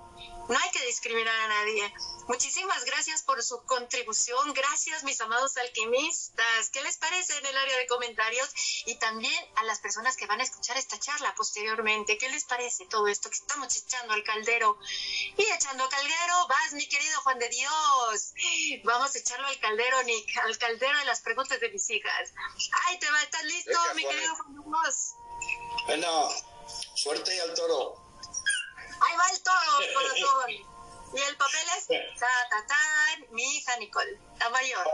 B: No hay que discriminar a nadie. Muchísimas gracias por su contribución. Gracias, mis amados alquimistas. ¿Qué les parece en el área de comentarios? Y también a las personas que van a escuchar esta charla posteriormente. ¿Qué les parece todo esto que estamos echando al caldero? Y echando caldero, vas, mi querido Juan de Dios. Vamos a echarlo al caldero, Nick, al caldero de las preguntas de mis hijas. ¡Ay, te va! ¿Estás listo, mi querido Juan de Dios?
A: Bueno, suerte y al toro.
B: Ahí va el toro, corazón. Y el papel es ta, ta, ta, mi hija Nicole, la mayor.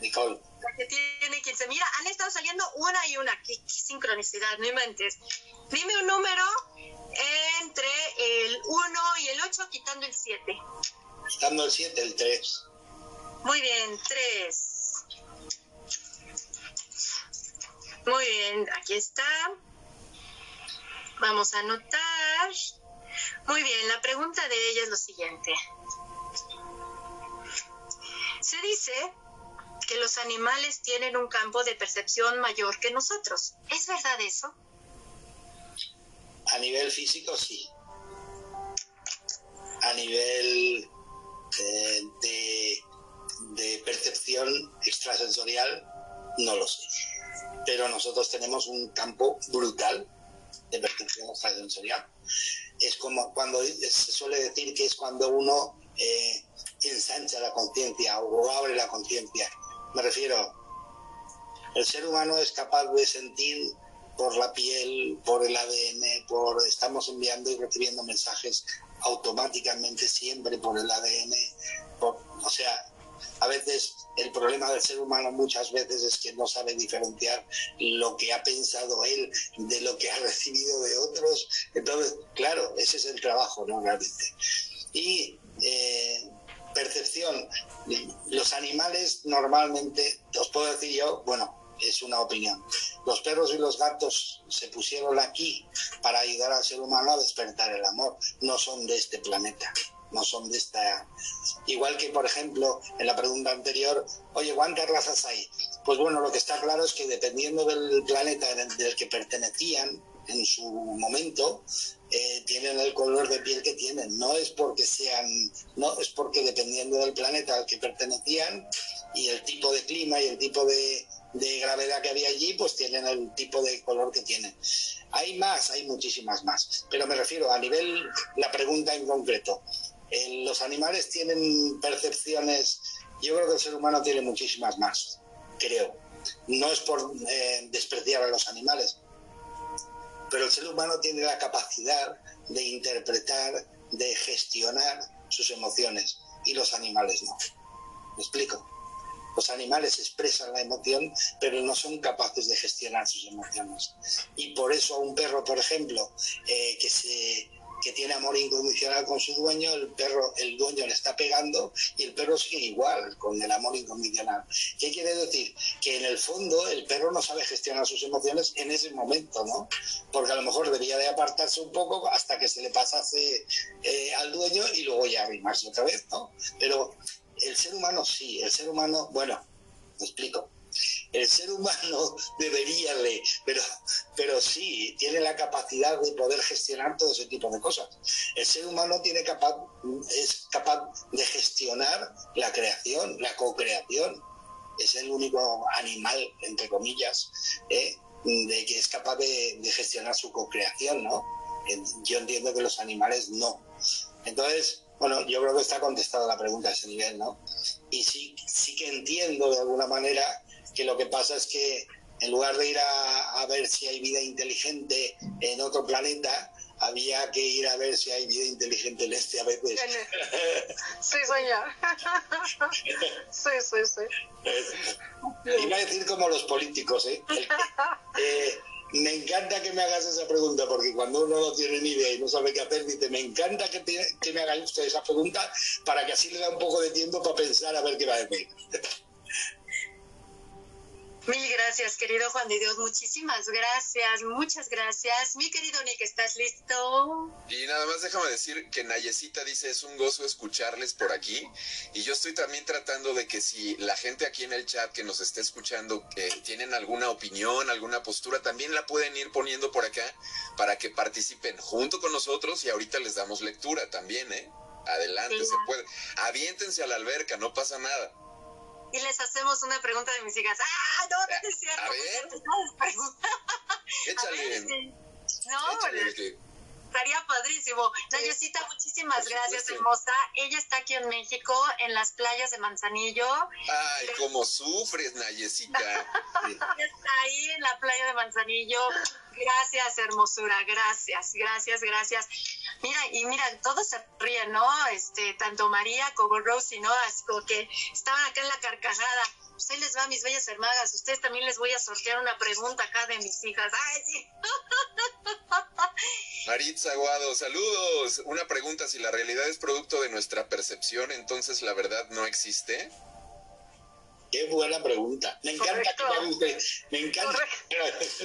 A: Nicole.
B: que tiene 15. Mira, han estado saliendo una y una. Qué, sincronicidad, no mentes. Dime un número entre el 1 y el 8, quitando el 7.
A: Quitando el 7, el 3.
B: Muy bien, 3. Muy bien, aquí está. Vamos a anotar. Muy bien, la pregunta de ella es lo siguiente. Se dice que los animales tienen un campo de percepción mayor que nosotros. ¿Es verdad eso?
A: A nivel físico, sí. A nivel eh, de, de percepción extrasensorial, no lo sé. Pero nosotros tenemos un campo brutal de percepción extrasensorial es como cuando se suele decir que es cuando uno eh, ensancha la conciencia o abre la conciencia. Me refiero, el ser humano es capaz de sentir por la piel, por el ADN, por estamos enviando y recibiendo mensajes automáticamente siempre por el ADN, o sea, a veces el problema del ser humano muchas veces es que no sabe diferenciar lo que ha pensado él de lo que ha recibido de otros. Entonces, claro, ese es el trabajo, ¿no? Realmente. Y eh, percepción. Los animales normalmente, os puedo decir yo, bueno, es una opinión. los perros y los gatos se pusieron aquí para ayudar al ser humano a despertar el amor, no son de este planeta no son de esta. Igual que, por ejemplo, en la pregunta anterior, oye, ¿cuántas razas hay? Pues bueno, lo que está claro es que dependiendo del planeta del que pertenecían en su momento, eh, tienen el color de piel que tienen. No es porque sean, no es porque dependiendo del planeta al que pertenecían y el tipo de clima y el tipo de, de gravedad que había allí, pues tienen el tipo de color que tienen. Hay más, hay muchísimas más, pero me refiero a nivel, la pregunta en concreto. Los animales tienen percepciones, yo creo que el ser humano tiene muchísimas más, creo. No es por eh, despreciar a los animales, pero el ser humano tiene la capacidad de interpretar, de gestionar sus emociones y los animales no. ¿Me explico? Los animales expresan la emoción, pero no son capaces de gestionar sus emociones. Y por eso a un perro, por ejemplo, eh, que se que tiene amor incondicional con su dueño, el perro, el dueño le está pegando y el perro sigue igual con el amor incondicional. ¿Qué quiere decir? Que en el fondo el perro no sabe gestionar sus emociones en ese momento, ¿no? Porque a lo mejor debería de apartarse un poco hasta que se le pasase eh, al dueño y luego ya arrimarse otra vez, ¿no? Pero el ser humano sí, el ser humano, bueno, me explico el ser humano debería de, pero, pero sí, tiene la capacidad de poder gestionar todo ese tipo de cosas. El ser humano tiene capaz, es capaz de gestionar la creación, la co-creación. Es el único animal, entre comillas, ¿eh? de que es capaz de, gestionar su co-creación, ¿no? Yo entiendo que los animales no. Entonces, bueno, yo creo que está contestada la pregunta a ese nivel, ¿no? Y sí, sí que entiendo de alguna manera que lo que pasa es que en lugar de ir a, ver si hay vida inteligente en otro planeta, había que ir a ver si hay vida inteligente en este a veces.
C: Sí, señor. Sí, sí, sí.
A: Iba a decir como los políticos, ¿eh? ¿eh? me encanta que me hagas esa pregunta, porque cuando uno no tiene ni idea y no sabe qué hacer, dice, me encanta que, que me hagan usted esa pregunta para que así le da un poco de tiempo para pensar a ver qué va a decir.
B: Mil gracias, querido Juan de Dios. Muchísimas gracias, muchas gracias. Mi querido Nick, ¿estás listo?
D: Y nada más déjame decir que Nayecita dice, es un gozo escucharles por aquí. Y yo estoy también tratando de que si la gente aquí en el chat que nos esté escuchando, que tienen alguna opinión, alguna postura, también la pueden ir poniendo por acá para que participen junto con nosotros y ahorita les damos lectura también, ¿eh? Adelante, se puede. Aviéntense a la alberca, no pasa nada
B: y les hacemos una pregunta de mis hijas. ¡Ah! No, no es cierto. A ver.
D: Échale.
B: no, estaría padrísimo. Nayecita, muchísimas gracias, hermosa. Ella está aquí en México, en las playas de Manzanillo.
D: Ay, cómo sufres, Nayecita.
B: está ahí en la playa de Manzanillo. Gracias, hermosura. Gracias, gracias, gracias. Mira, y mira, todos se ríen, ¿no? Este, tanto María como Rosy, ¿no? Es como que estaban acá en la carcajada. Ustedes les va, mis bellas hermanas. Ustedes también les voy a sortear una pregunta acá de mis hijas. ¡Ay, sí!
D: Maritza Aguado, saludos. Una pregunta, si la realidad es producto de nuestra percepción, entonces la verdad no existe.
A: Qué buena pregunta. Me encanta que Me encanta.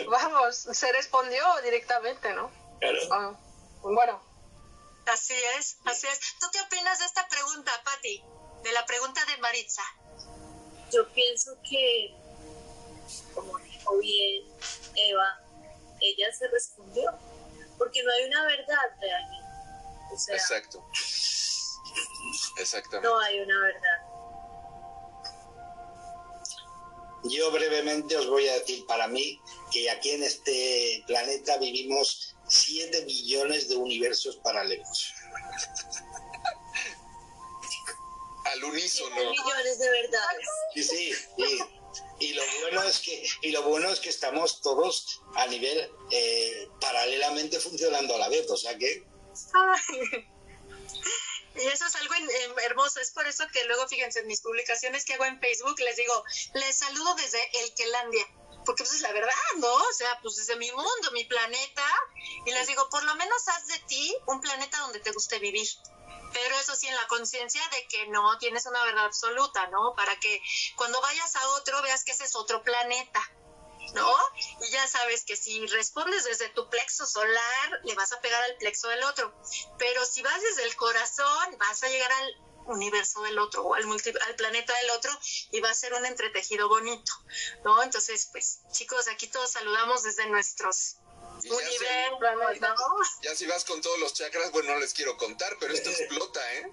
C: Vamos, se respondió directamente, ¿no?
A: Claro.
C: Ah, bueno.
B: Así es, así es. ¿Tú qué opinas de esta pregunta, Patti? De la pregunta de Maritza.
E: Yo pienso que, como dijo bien Eva, ella se respondió, porque no hay una verdad realmente. O sea,
D: Exacto. Exactamente.
E: No hay una verdad.
A: Yo brevemente os voy a decir para mí que aquí en este planeta vivimos 7 millones de universos paralelos.
D: Al unísono.
E: millones de verdades.
A: Sí, sí, sí. Y lo bueno es que, y lo bueno es que estamos todos a nivel eh, paralelamente funcionando a la vez, o sea que.
B: Y eso es algo hermoso, es por eso que luego, fíjense, en mis publicaciones que hago en Facebook, les digo, les saludo desde el Quelandia, porque pues es la verdad, ¿no? O sea, pues desde mi mundo, mi planeta, y les digo, por lo menos haz de ti un planeta donde te guste vivir. Pero eso sí, en la conciencia de que no tienes una verdad absoluta, ¿no? Para que cuando vayas a otro veas que ese es otro planeta ¿no? Y ya sabes que si respondes desde tu plexo solar, le vas a pegar al plexo del otro. Pero si vas desde el corazón, vas a llegar al universo del otro o al, al planeta del otro y va a ser un entretejido bonito, ¿no? Entonces, pues, chicos, aquí todos saludamos desde nuestros universos,
D: ¿no? Ya si vas con todos los chakras, bueno, no les quiero contar, pero esto explota, ¿eh?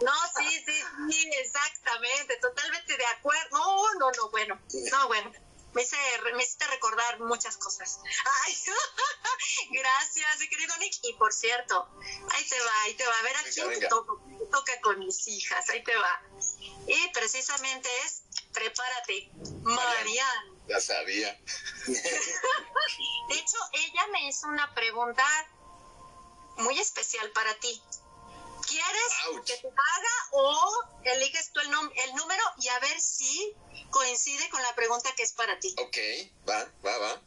B: No, sí, sí, sí, exactamente, totalmente de acuerdo. No, no, no, bueno, no, bueno me, hice, me hiciste recordar muchas cosas. Ay, gracias, mi querido Nick. Y por cierto, ahí te va, ahí te va. A ver, aquí te toca, con mis hijas, ahí te va. Y precisamente es, prepárate, Mariana.
D: Ya sabía.
B: De hecho, ella me hizo una pregunta muy especial para ti. ¿Quieres que te haga o eliges tú el, el número y a ver si coincide con la pregunta que es para ti?
D: Ok, va, va, va.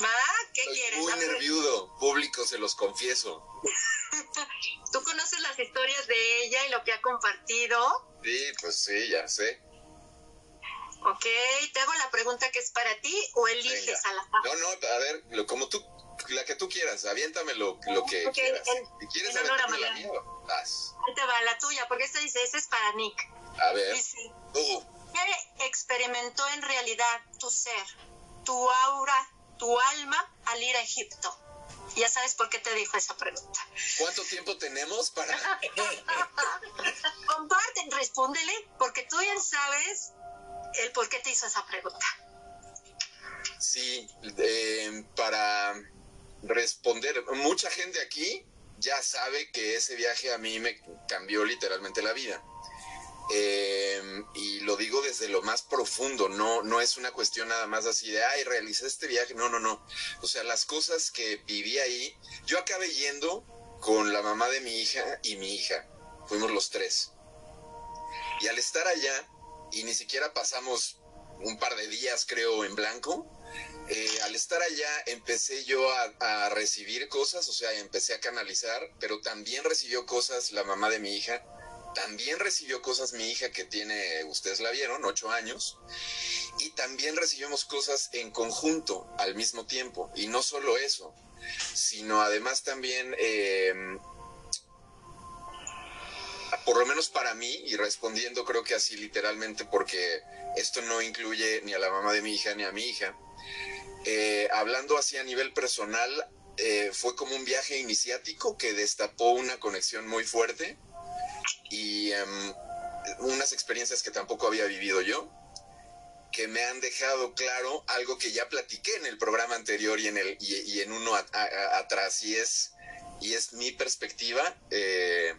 B: ¿Va? ¿Qué quieres?
D: Muy nervioso, público, se los confieso.
B: ¿Tú conoces las historias de ella y lo que ha compartido?
D: Sí, pues sí, ya sé.
B: Ok, te hago la pregunta que es para ti o eliges a la
D: No, no, a ver, como tú la que tú quieras, aviéntame lo, lo que quieras. si quieres aventarme la mía, vas.
B: Ahí te va la tuya, porque esta dice, ese es para Nick.
D: A ver.
B: uh. ¿Qué experimentó en realidad tu ser, tu aura, tu alma al ir a Egipto? Ya sabes por qué te dijo esa pregunta.
D: ¿Cuánto tiempo tenemos para...?
B: Comparten, respóndele, porque tú ya sabes el por qué te hizo esa pregunta.
D: Sí, eh, para responder. Mucha gente aquí ya sabe que ese viaje a mí me cambió literalmente la vida. Em, y lo digo desde lo más profundo, no, no es una cuestión nada más así de, ay, realicé este viaje, no, no, no. O sea, las cosas que viví ahí, yo acabé yendo con la mamá de mi hija y mi hija, fuimos los tres. Y al estar allá, y ni siquiera pasamos un par de días, creo, en blanco, eh, al estar allá empecé yo a, recibir cosas, o sea, empecé a canalizar, pero también recibió cosas la mamá de mi hija, también recibió cosas mi hija que tiene, ustedes la vieron, ocho años, y también recibimos cosas en conjunto al mismo tiempo, y no solo eso, sino además también... Em, por lo menos para mí, y respondiendo creo que así literalmente, porque esto no incluye ni a la mamá de mi hija ni a mi hija, eh, hablando así a nivel personal, eh, fue como un viaje iniciático que destapó una conexión muy fuerte y em, unas experiencias que tampoco había vivido yo, que me han dejado claro algo que ya platiqué en el programa anterior y en, el, y, en uno atrás, y es, y es mi perspectiva. Eh,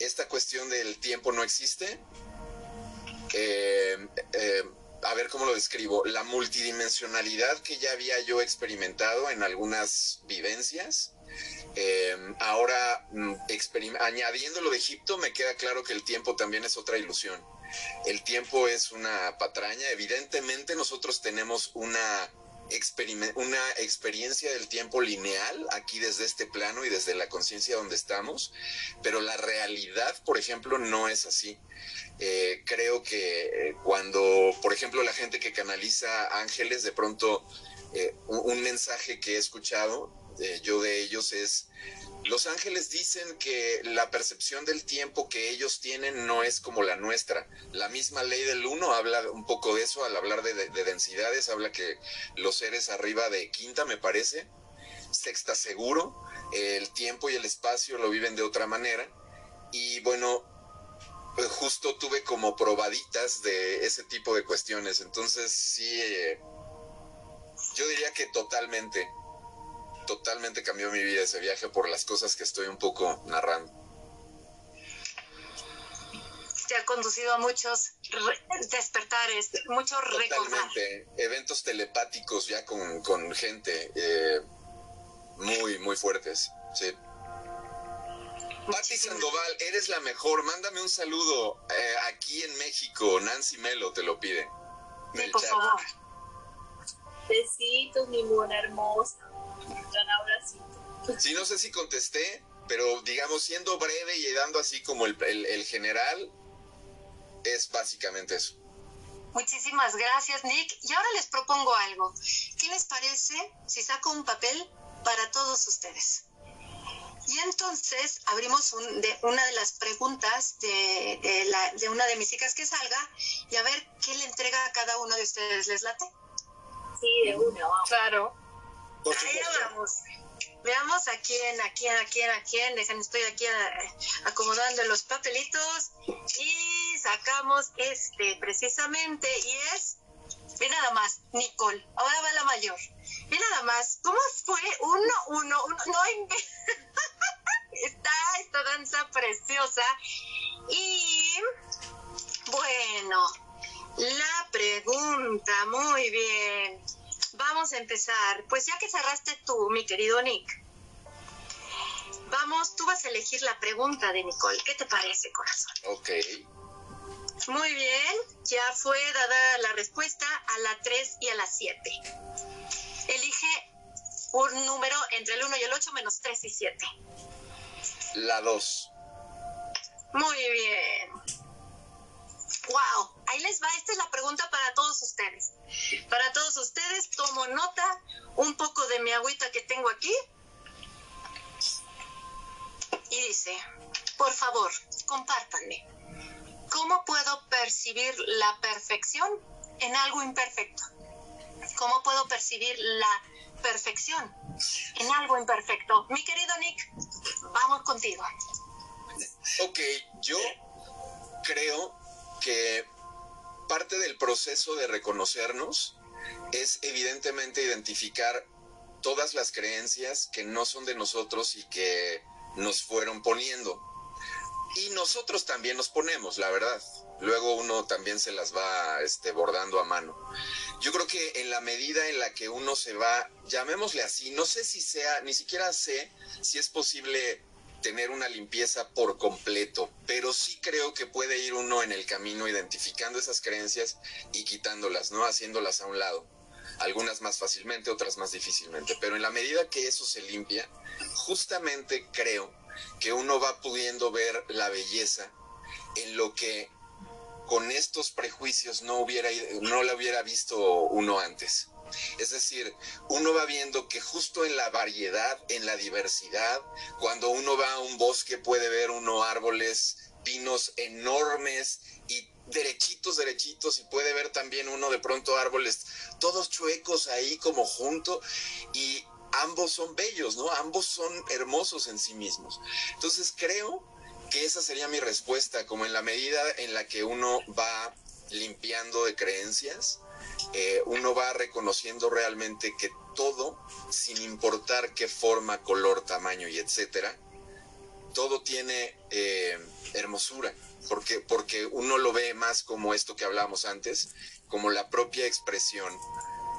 D: esta cuestión del tiempo no existe a ver cómo lo describo, la multidimensionalidad que ya había yo experimentado en algunas vivencias. Em, ahora, mm, añadiendo lo de Egipto, me queda claro que el tiempo también es otra ilusión. El tiempo es una patraña. Evidentemente nosotros tenemos una, una experiencia del tiempo lineal aquí desde este plano y desde la conciencia donde estamos, pero la realidad, por ejemplo, no es así. Eh, creo que eh, cuando, por ejemplo, la gente que canaliza ángeles, de pronto eh, un, mensaje que he escuchado yo de ellos es, los ángeles dicen que la percepción del tiempo que ellos tienen no es como la nuestra. La misma ley del uno habla un poco de eso al hablar de, de densidades, habla que los seres arriba de quinta, me parece, sexta seguro, el tiempo y el espacio lo viven de otra manera. Y bueno, pues justo tuve como probaditas de ese tipo de cuestiones. Entonces sí, eh, yo diría que totalmente, totalmente cambió mi vida ese viaje por las cosas que estoy un poco narrando.
B: Te ha conducido a muchos despertares, muchos
D: Totalmente. Eventos telepáticos ya con, gente eh, muy, muy fuertes. Sí. Pati Sandoval, eres la mejor. Mándame un saludo eh, aquí en México. Nancy Melo te lo pide.
B: Sí, por favor.
E: Besitos, mi mona hermosa.
D: Sí, no sé si contesté, pero digamos, siendo breve y dando así como el, general, es básicamente eso.
B: Muchísimas gracias, Nick. Y ahora les propongo algo. ¿Qué les parece si saco un papel para todos ustedes? Y entonces abrimos de una de las preguntas de, la, de una de mis hijas que salga y a ver qué le entrega a cada uno de ustedes. ¿Les late?
E: Sí, de uno, vamos.
C: Claro.
B: Ahí vamos. Veamos a quién, a quién, a quién, a quién. Dejen, estoy aquí eh, acomodando los papelitos y sacamos este precisamente y es, ve nada más, Nicole. Ahora va la mayor. Ve nada más, ¿cómo fue? Uno, uno, uno, no está esta danza preciosa y bueno, la pregunta, muy bien. Vamos a empezar. Pues ya que cerraste tú, mi querido Nick, vamos, tú vas a elegir la pregunta de Nicole. ¿Qué te parece, corazón?
D: Ok.
B: Muy bien, ya fue dada la respuesta a la 3 y a la 7. Elige un número entre el 1 y el 8 menos 3 y 7.
D: La 2.
B: Muy bien. Wow, ahí les va. Esta es la pregunta para todos ustedes. Para todos ustedes, tomo nota un poco de mi agüita que tengo aquí. Y dice, por favor, compártanme. ¿Cómo puedo percibir la perfección en algo imperfecto? ¿Cómo puedo percibir la perfección en algo imperfecto? Mi querido Nick, vamos contigo.
D: Ok, yo creo que parte del proceso de reconocernos es evidentemente identificar todas las creencias que no son de nosotros y que nos fueron poniendo. Y nosotros también nos ponemos, la verdad. Luego uno también se las va este, bordando a mano. Yo creo que en la medida en la que uno se va, llamémosle así, no sé si sea, ni siquiera sé si es posible tener una limpieza por completo, pero sí creo que puede ir uno en el camino identificando esas creencias y quitándolas, ¿no? Haciéndolas a un lado. Algunas más fácilmente, otras más difícilmente. Pero en la medida que eso se limpia, justamente creo que uno va pudiendo ver la belleza en lo que con estos prejuicios no hubiera no la hubiera visto uno antes. Es decir, uno va viendo que justo en la variedad, en la diversidad, cuando uno va a un bosque puede ver uno árboles, pinos enormes y derechitos, derechitos, y puede ver también uno de pronto árboles todos chuecos ahí como junto y ambos son bellos, ¿no? Ambos son hermosos en sí mismos. Entonces creo que esa sería mi respuesta, como en la medida en la que uno va limpiando de creencias, eh, uno va reconociendo realmente que todo, sin importar qué forma, color, tamaño y etcétera, todo tiene eh, hermosura, porque, porque uno lo ve más como esto que hablábamos antes, como la propia expresión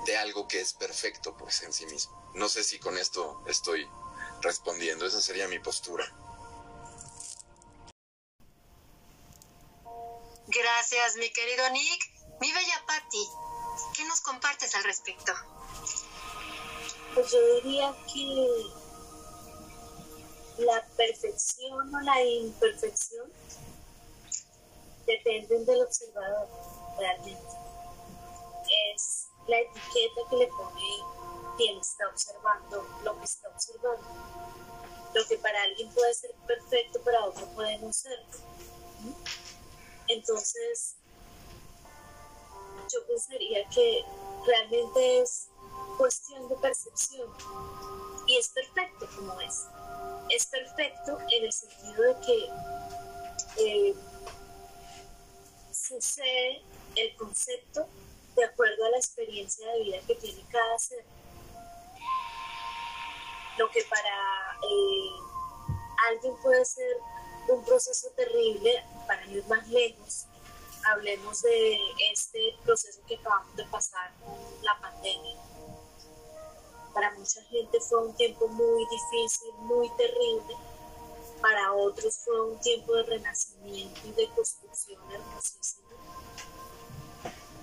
D: de algo que es perfecto pues en sí mismo. No sé si con esto estoy respondiendo, esa sería mi postura.
B: Gracias, mi querido Nick. Mi bella Patty, ¿Qué nos compartes al respecto?
E: Pues yo diría que la perfección o la imperfección dependen del observador, realmente. Es la etiqueta que le pone quien está observando lo que está observando. Lo que para alguien puede ser perfecto, para otro puede no ser. Entonces, yo pensaría que realmente es cuestión de percepción y es perfecto como es. Es perfecto en el sentido de que eh, sucede el concepto de acuerdo a la experiencia de vida que tiene cada ser. Lo que para eh, alguien puede ser un proceso terrible, para ir más lejos, hablemos de este proceso que acabamos de pasar, la pandemia. Para mucha gente fue un tiempo muy difícil, muy terrible. Para otros fue un tiempo de renacimiento y de construcción hermosísima.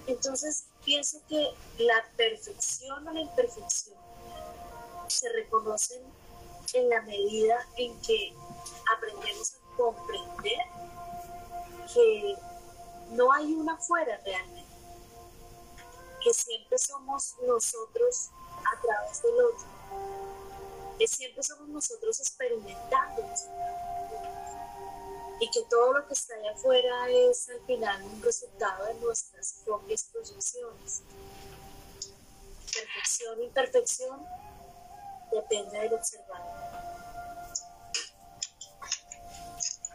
E: Entonces pienso que la perfección o la imperfección se reconocen en la medida en que aprendemos a comprender que no hay una afuera realmente. que siempre somos nosotros a través del otro, que siempre somos nosotros experimentando y que todo lo que está allá afuera es al final un resultado de nuestras propias proyecciones. Perfección, imperfección, depende del observador.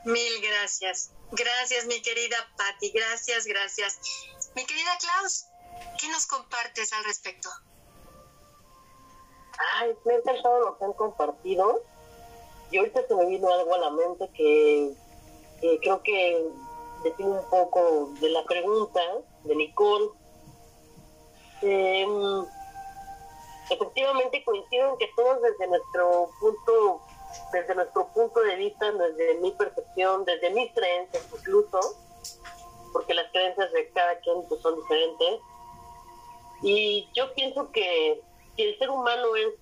B: Mil gracias. Gracias, mi querida Patti. Gracias, gracias. Mi querida Klaus, ¿qué nos compartes al respecto?
F: Ay, me ha encantado lo que han compartido. Y ahorita se me vino algo a la mente que, creo que define un poco de la pregunta de Nicole. Em, efectivamente coincido en que todos desde nuestro punto desde nuestro punto de vista, desde mi percepción, desde mis creencias incluso, porque las creencias de cada quien pues, son diferentes. Y yo pienso que, si el ser humano es,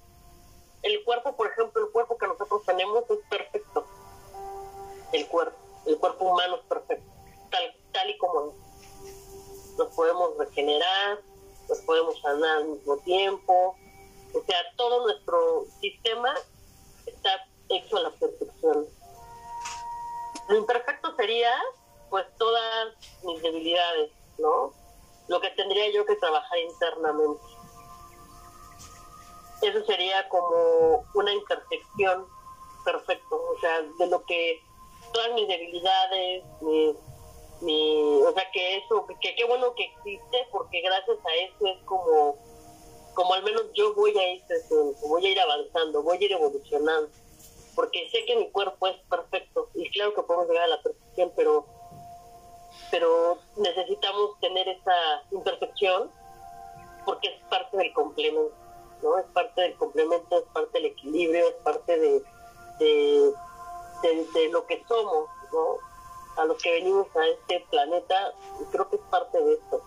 F: el cuerpo, por ejemplo, el cuerpo que nosotros tenemos es perfecto. El cuerpo, el cuerpo humano es perfecto, tal, tal y como es. Nos podemos regenerar, nos podemos sanar al mismo tiempo. O sea, todo nuestro sistema está hecho a la perfección. Lo imperfecto sería, pues, todas mis debilidades, ¿no? Lo que tendría yo que trabajar internamente. Eso sería como una imperfección perfecto, o sea, de lo que todas mis debilidades, mi, o sea, que eso, que qué bueno que existe, porque gracias a eso es como, como al menos yo voy a ir voy a ir avanzando, voy a ir evolucionando porque sé que mi cuerpo es perfecto y claro que podemos llegar a la perfección, pero, pero necesitamos tener esa imperfección porque es parte del complemento, ¿no? Es parte del complemento, es parte del equilibrio, es parte de, de, lo que somos, ¿no? A los que venimos a este planeta, creo que es parte de esto.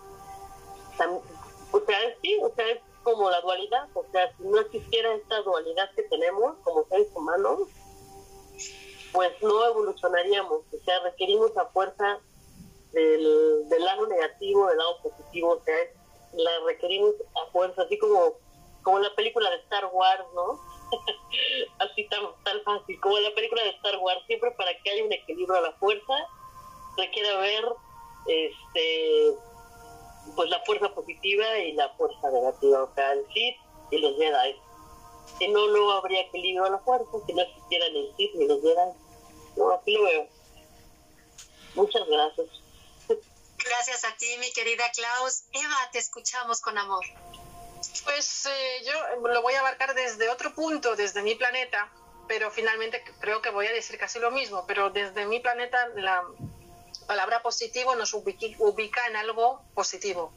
F: O sea, sí, o sea, es como la dualidad, o sea, si no existiera esta dualidad que tenemos como seres humanos, pues no evolucionaríamos, o sea, requerimos a fuerza del, lado negativo, del lado positivo, o sea, la requerimos a fuerza, así como, como la película de Star Wars, ¿no? así tan, tan fácil, como la película de Star Wars, siempre para que haya un equilibrio a la fuerza, requiere ver este pues la fuerza positiva y la fuerza negativa, o sea, el Sith y los Jedi. Si no, no habría equilibrio a la fuerza, si no existieran el Sith y los Jedi. No, así lo veo. Muchas gracias.
B: Gracias a ti, mi querida Klaus. Eva, te escuchamos con amor.
C: Pues eh, yo lo voy a abarcar desde otro punto, desde mi planeta, pero finalmente creo que voy a decir casi lo mismo, pero desde mi planeta la palabra positivo nos ubica en algo positivo.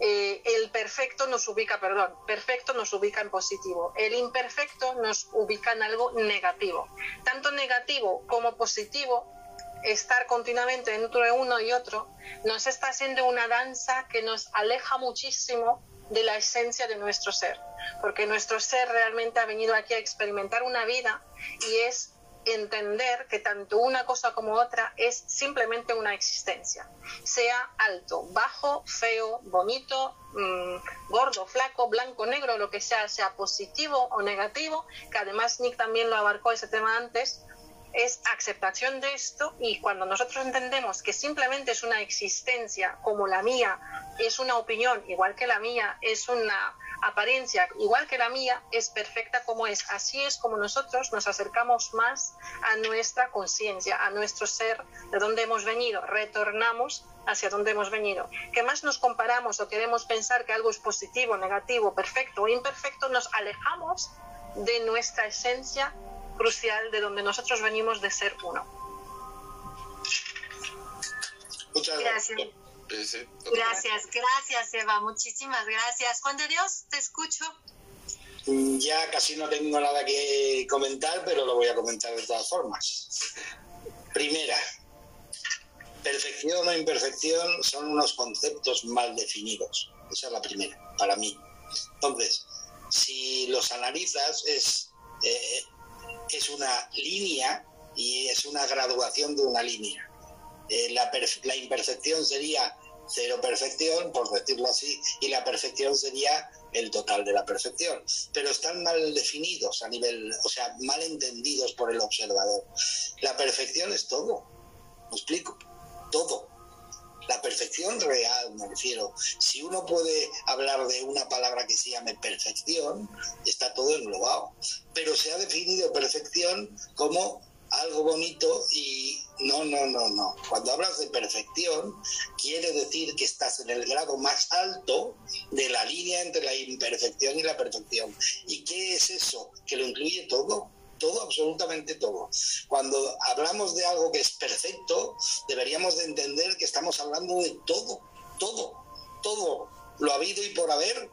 C: Eh, el perfecto nos ubica, perdón, perfecto nos ubica en positivo. El imperfecto nos ubica en algo negativo. Tanto negativo como positivo, estar continuamente entre uno y otro, nos está haciendo una danza que nos aleja muchísimo de la esencia de nuestro ser. Porque nuestro ser realmente ha venido aquí a experimentar una vida y es entender que tanto una cosa como otra es simplemente una existencia, sea alto, bajo, feo, bonito, mm, gordo, flaco, blanco, negro, lo que sea, sea positivo o negativo, que además Nick también lo abarcó ese tema antes, es aceptación de esto y cuando nosotros entendemos que simplemente es una existencia como la mía, es una opinión igual que la mía, es una apariencia igual que la mía, es perfecta como es. Así es como nosotros nos acercamos más a nuestra conciencia, a nuestro ser, de donde hemos venido, retornamos hacia donde hemos venido. Que más nos comparamos o queremos pensar que algo es positivo, negativo, perfecto o imperfecto, nos alejamos de nuestra esencia crucial, de donde nosotros venimos de ser uno.
A: Muchas gracias.
B: Gracias, gracias Eva, muchísimas gracias. Juan de Dios, te escucho.
A: Mm, ya casi no tengo nada que comentar, pero lo voy a comentar de todas formas. Primera, perfección o imperfección son unos conceptos mal definidos. Esa es la primera, para mí. Entonces, si los analizas, es, eh, es una línea y es una graduación de una línea. Eh, la, la, imperfección sería cero perfección, por decirlo así, y la perfección sería el total de la perfección. Pero están mal definidos a nivel, o sea, mal entendidos por el observador. La perfección es todo, ¿me explico? Todo. La perfección real, me refiero. Si uno puede hablar de una palabra que se llame perfección, está todo englobado. Pero se ha definido perfección como algo bonito y no, no, no, no. Cuando hablas de perfección, quiere decir que estás en el grado más alto de la línea entre la imperfección y la perfección. ¿Y qué es eso? Que lo incluye todo todo, absolutamente todo. Cuando hablamos de algo que es perfecto, deberíamos de entender que estamos hablando de todo, todo, todo lo habido y por haber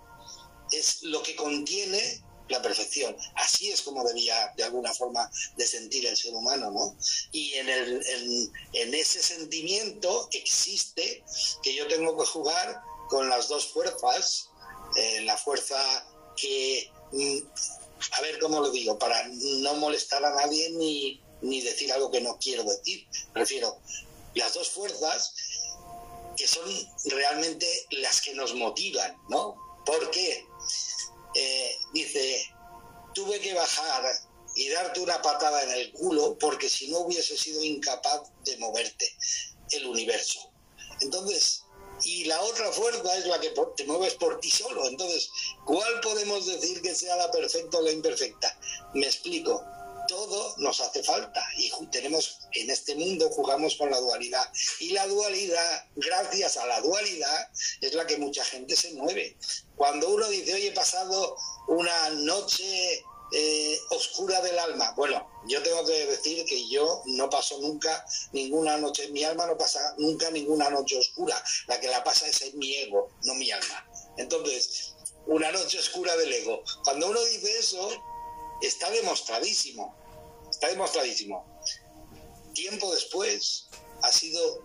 A: es lo que contiene la perfección. Así es como debía, de alguna forma, de sentir el ser humano, ¿no? Y en, el, en, ese sentimiento existe que yo tengo que jugar con las dos fuerzas, eh, la fuerza que, mm, a ver cómo lo digo, para no molestar a nadie ni, ni decir algo que no quiero decir. Prefiero las dos fuerzas que son realmente las que nos motivan, ¿no? ¿Por qué? Eh, dice, tuve que bajar y darte una patada en el culo porque si no hubiese sido incapaz de moverte el universo. Entonces, y la otra fuerza es la que te mueves por ti solo. Entonces, ¿cuál podemos decir que sea la perfecta o la imperfecta? Me explico. Todo nos hace falta y tenemos en este mundo jugamos con la dualidad y la dualidad, gracias a la dualidad, es la que mucha gente se mueve. Cuando uno dice, oye, he pasado una noche eh, oscura del alma. Bueno, yo tengo que decir que yo no paso nunca ninguna noche, mi alma no pasa nunca ninguna noche oscura. La que la pasa es mi ego, no mi alma. Entonces, una noche oscura del ego. Cuando uno dice eso, está demostradísimo. Está demostradísimo. Tiempo después ha sido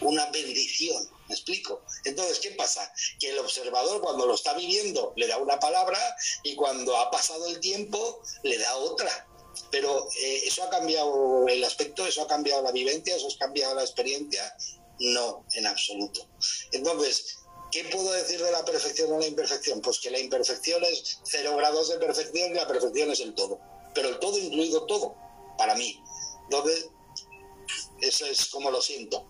A: una bendición ¿Me explico? Entonces, ¿qué pasa? Que el observador cuando lo está viviendo le da una palabra y cuando ha pasado el tiempo le da otra. Pero eh, ¿eso ha cambiado el aspecto? ¿Eso ha cambiado la vivencia? ¿Eso ha cambiado la experiencia? No, en absoluto. Entonces, ¿qué puedo decir de la perfección o la imperfección? Pues que la imperfección es cero grados de perfección y la perfección es el todo. Pero el todo incluido todo, para mí. Entonces, eso es como lo siento.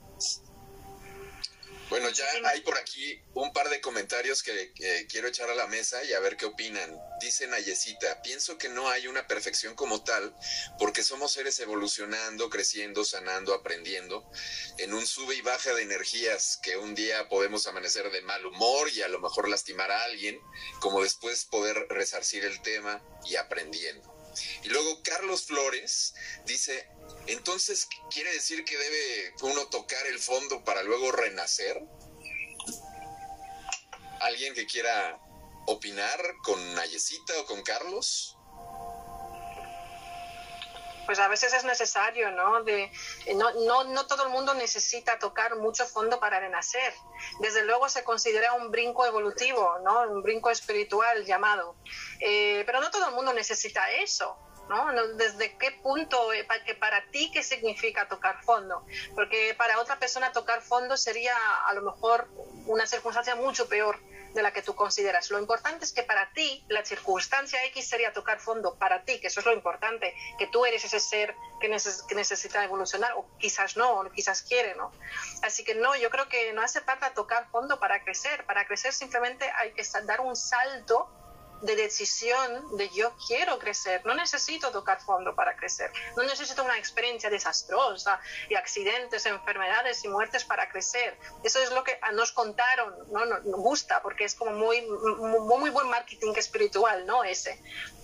D: Bueno, ya hay por aquí un par de comentarios que, quiero echar a la mesa y a ver qué opinan. Dice Nayesita, pienso que no hay una perfección como tal porque somos seres evolucionando, creciendo, sanando, aprendiendo en un sube y baja de energías que un día podemos amanecer de mal humor y a lo mejor lastimar a alguien, como después poder resarcir el tema y aprendiendo. Y luego Carlos Flores dice, entonces, ¿quiere decir que debe uno tocar el fondo para luego renacer? ¿Alguien que quiera opinar con Nayecita o con Carlos?
C: Pues a veces es necesario, ¿no? De, no, no, no todo el mundo necesita tocar mucho fondo para renacer. Desde luego se considera un brinco evolutivo, ¿no? Un brinco espiritual llamado. Eh, pero no todo el mundo necesita eso. ¿No? ¿Desde qué punto, eh, que para ti, qué significa tocar fondo? Porque para otra persona tocar fondo sería a lo mejor una circunstancia mucho peor de la que tú consideras. Lo importante es que para ti la circunstancia X sería tocar fondo, para ti, que eso es lo importante, que tú eres ese ser que, que necesita evolucionar, o quizás no, o quizás quiere, ¿no? Así que no, yo creo que no hace falta tocar fondo para crecer. Para crecer simplemente hay que dar un salto de decisión de yo quiero crecer, no necesito tocar fondo para crecer, no necesito una experiencia desastrosa y accidentes, enfermedades y muertes para crecer. Eso es lo que nos contaron, ¿no? Nos gusta porque es como muy, muy, buen marketing espiritual, ¿no? Ese.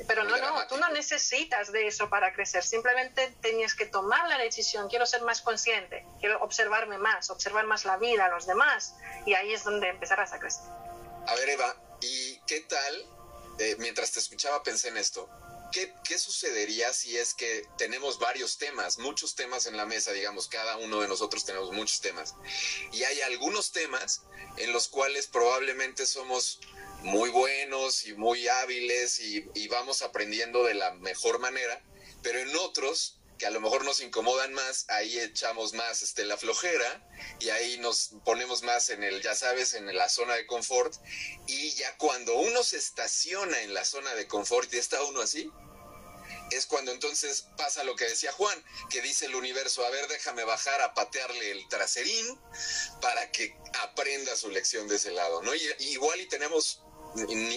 C: Pero no, no, tú no necesitas de eso para crecer, simplemente tenías que tomar la decisión, quiero ser más consciente, quiero observarme más, observar más la vida, los demás, y ahí es donde empezarás a crecer.
D: A ver, Eva, ¿y qué tal eh, mientras te escuchaba pensé en esto. ¿Qué, ¿Qué, sucedería si es que tenemos varios temas, muchos temas en la mesa, digamos, cada uno de nosotros tenemos muchos temas, y hay algunos temas en los cuales probablemente somos muy buenos y muy hábiles y, y vamos aprendiendo de la mejor manera, pero en otros que a lo mejor nos incomodan más, ahí echamos más este, la flojera y ahí nos ponemos más en el, ya sabes, en la zona de confort. Y ya cuando uno se estaciona en la zona de confort y está uno así, es cuando entonces pasa lo que decía Juan, que dice el universo, a ver, déjame bajar a patearle el traserín para que aprenda su lección de ese lado, ¿no? Y, igual y tenemos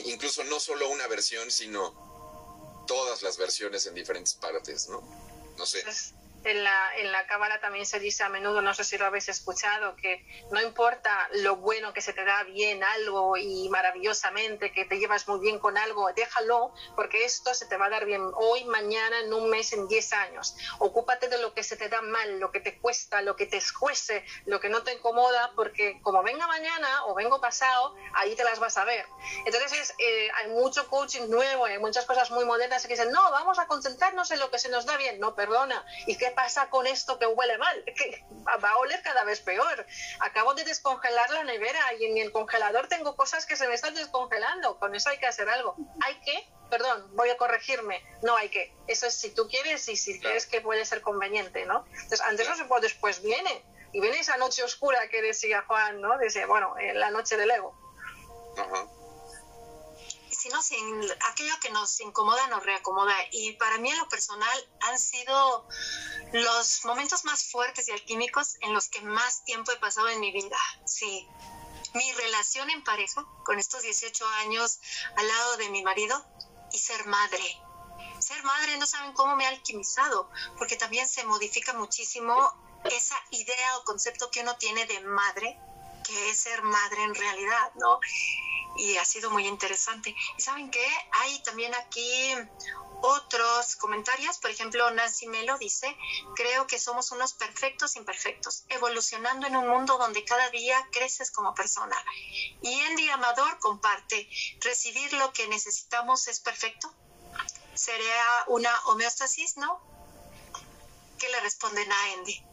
D: incluso no solo una versión, sino todas las versiones en diferentes partes, ¿no? No sé.
C: Pues, en la, en la cámara también se dice a menudo, no sé si lo habéis escuchado, que no importa lo bueno que se te da bien algo y maravillosamente, que te llevas muy bien con algo, déjalo, porque esto se te va a dar bien hoy, mañana, en un mes, en 10 años. Ocúpate de lo que se te da mal, lo que te cuesta, lo que te escuece, lo que no te incomoda, porque como venga mañana o vengo pasado, ahí te las vas a ver. Entonces eh, hay mucho coaching nuevo, hay muchas cosas muy modernas que dicen, no, vamos a concentrarnos en lo que se nos da bien. No, perdona. ¿Y qué pasa con esto que huele mal? Que va a oler cada vez peor. Acabo de descongelar la nevera y en el congelador tengo cosas que se me están descongelando. Con eso hay que hacer algo. Hay que, perdón, voy a corregirme. No hay que. Eso es si tú quieres y si crees que puede ser conveniente, ¿no? Entonces, antes no se puede, después viene. Y viene esa noche oscura que decía Juan, ¿no? Dice, bueno, la noche del ego. Ajá
B: sino sin aquello que nos incomoda nos reacomoda. Y para mí en lo personal han sido los momentos más fuertes y alquímicos en los que más tiempo he pasado en mi vida. Sí, mi relación en pareja con estos 18 años al lado de mi marido y ser madre. Ser madre no saben cómo me ha alquimizado, porque también se modifica muchísimo esa idea o concepto que uno tiene de madre, que es ser madre en realidad, ¿no? y ha sido muy interesante. ¿Y saben qué? Hay también aquí otros comentarios, por ejemplo, Nancy Melo dice, creo que somos unos perfectos imperfectos, evolucionando en un mundo donde cada día creces como persona. Y Andy Amador comparte, recibir lo que necesitamos es perfecto. ¿Sería una homeostasis, no? ¿Qué le responden a Andy?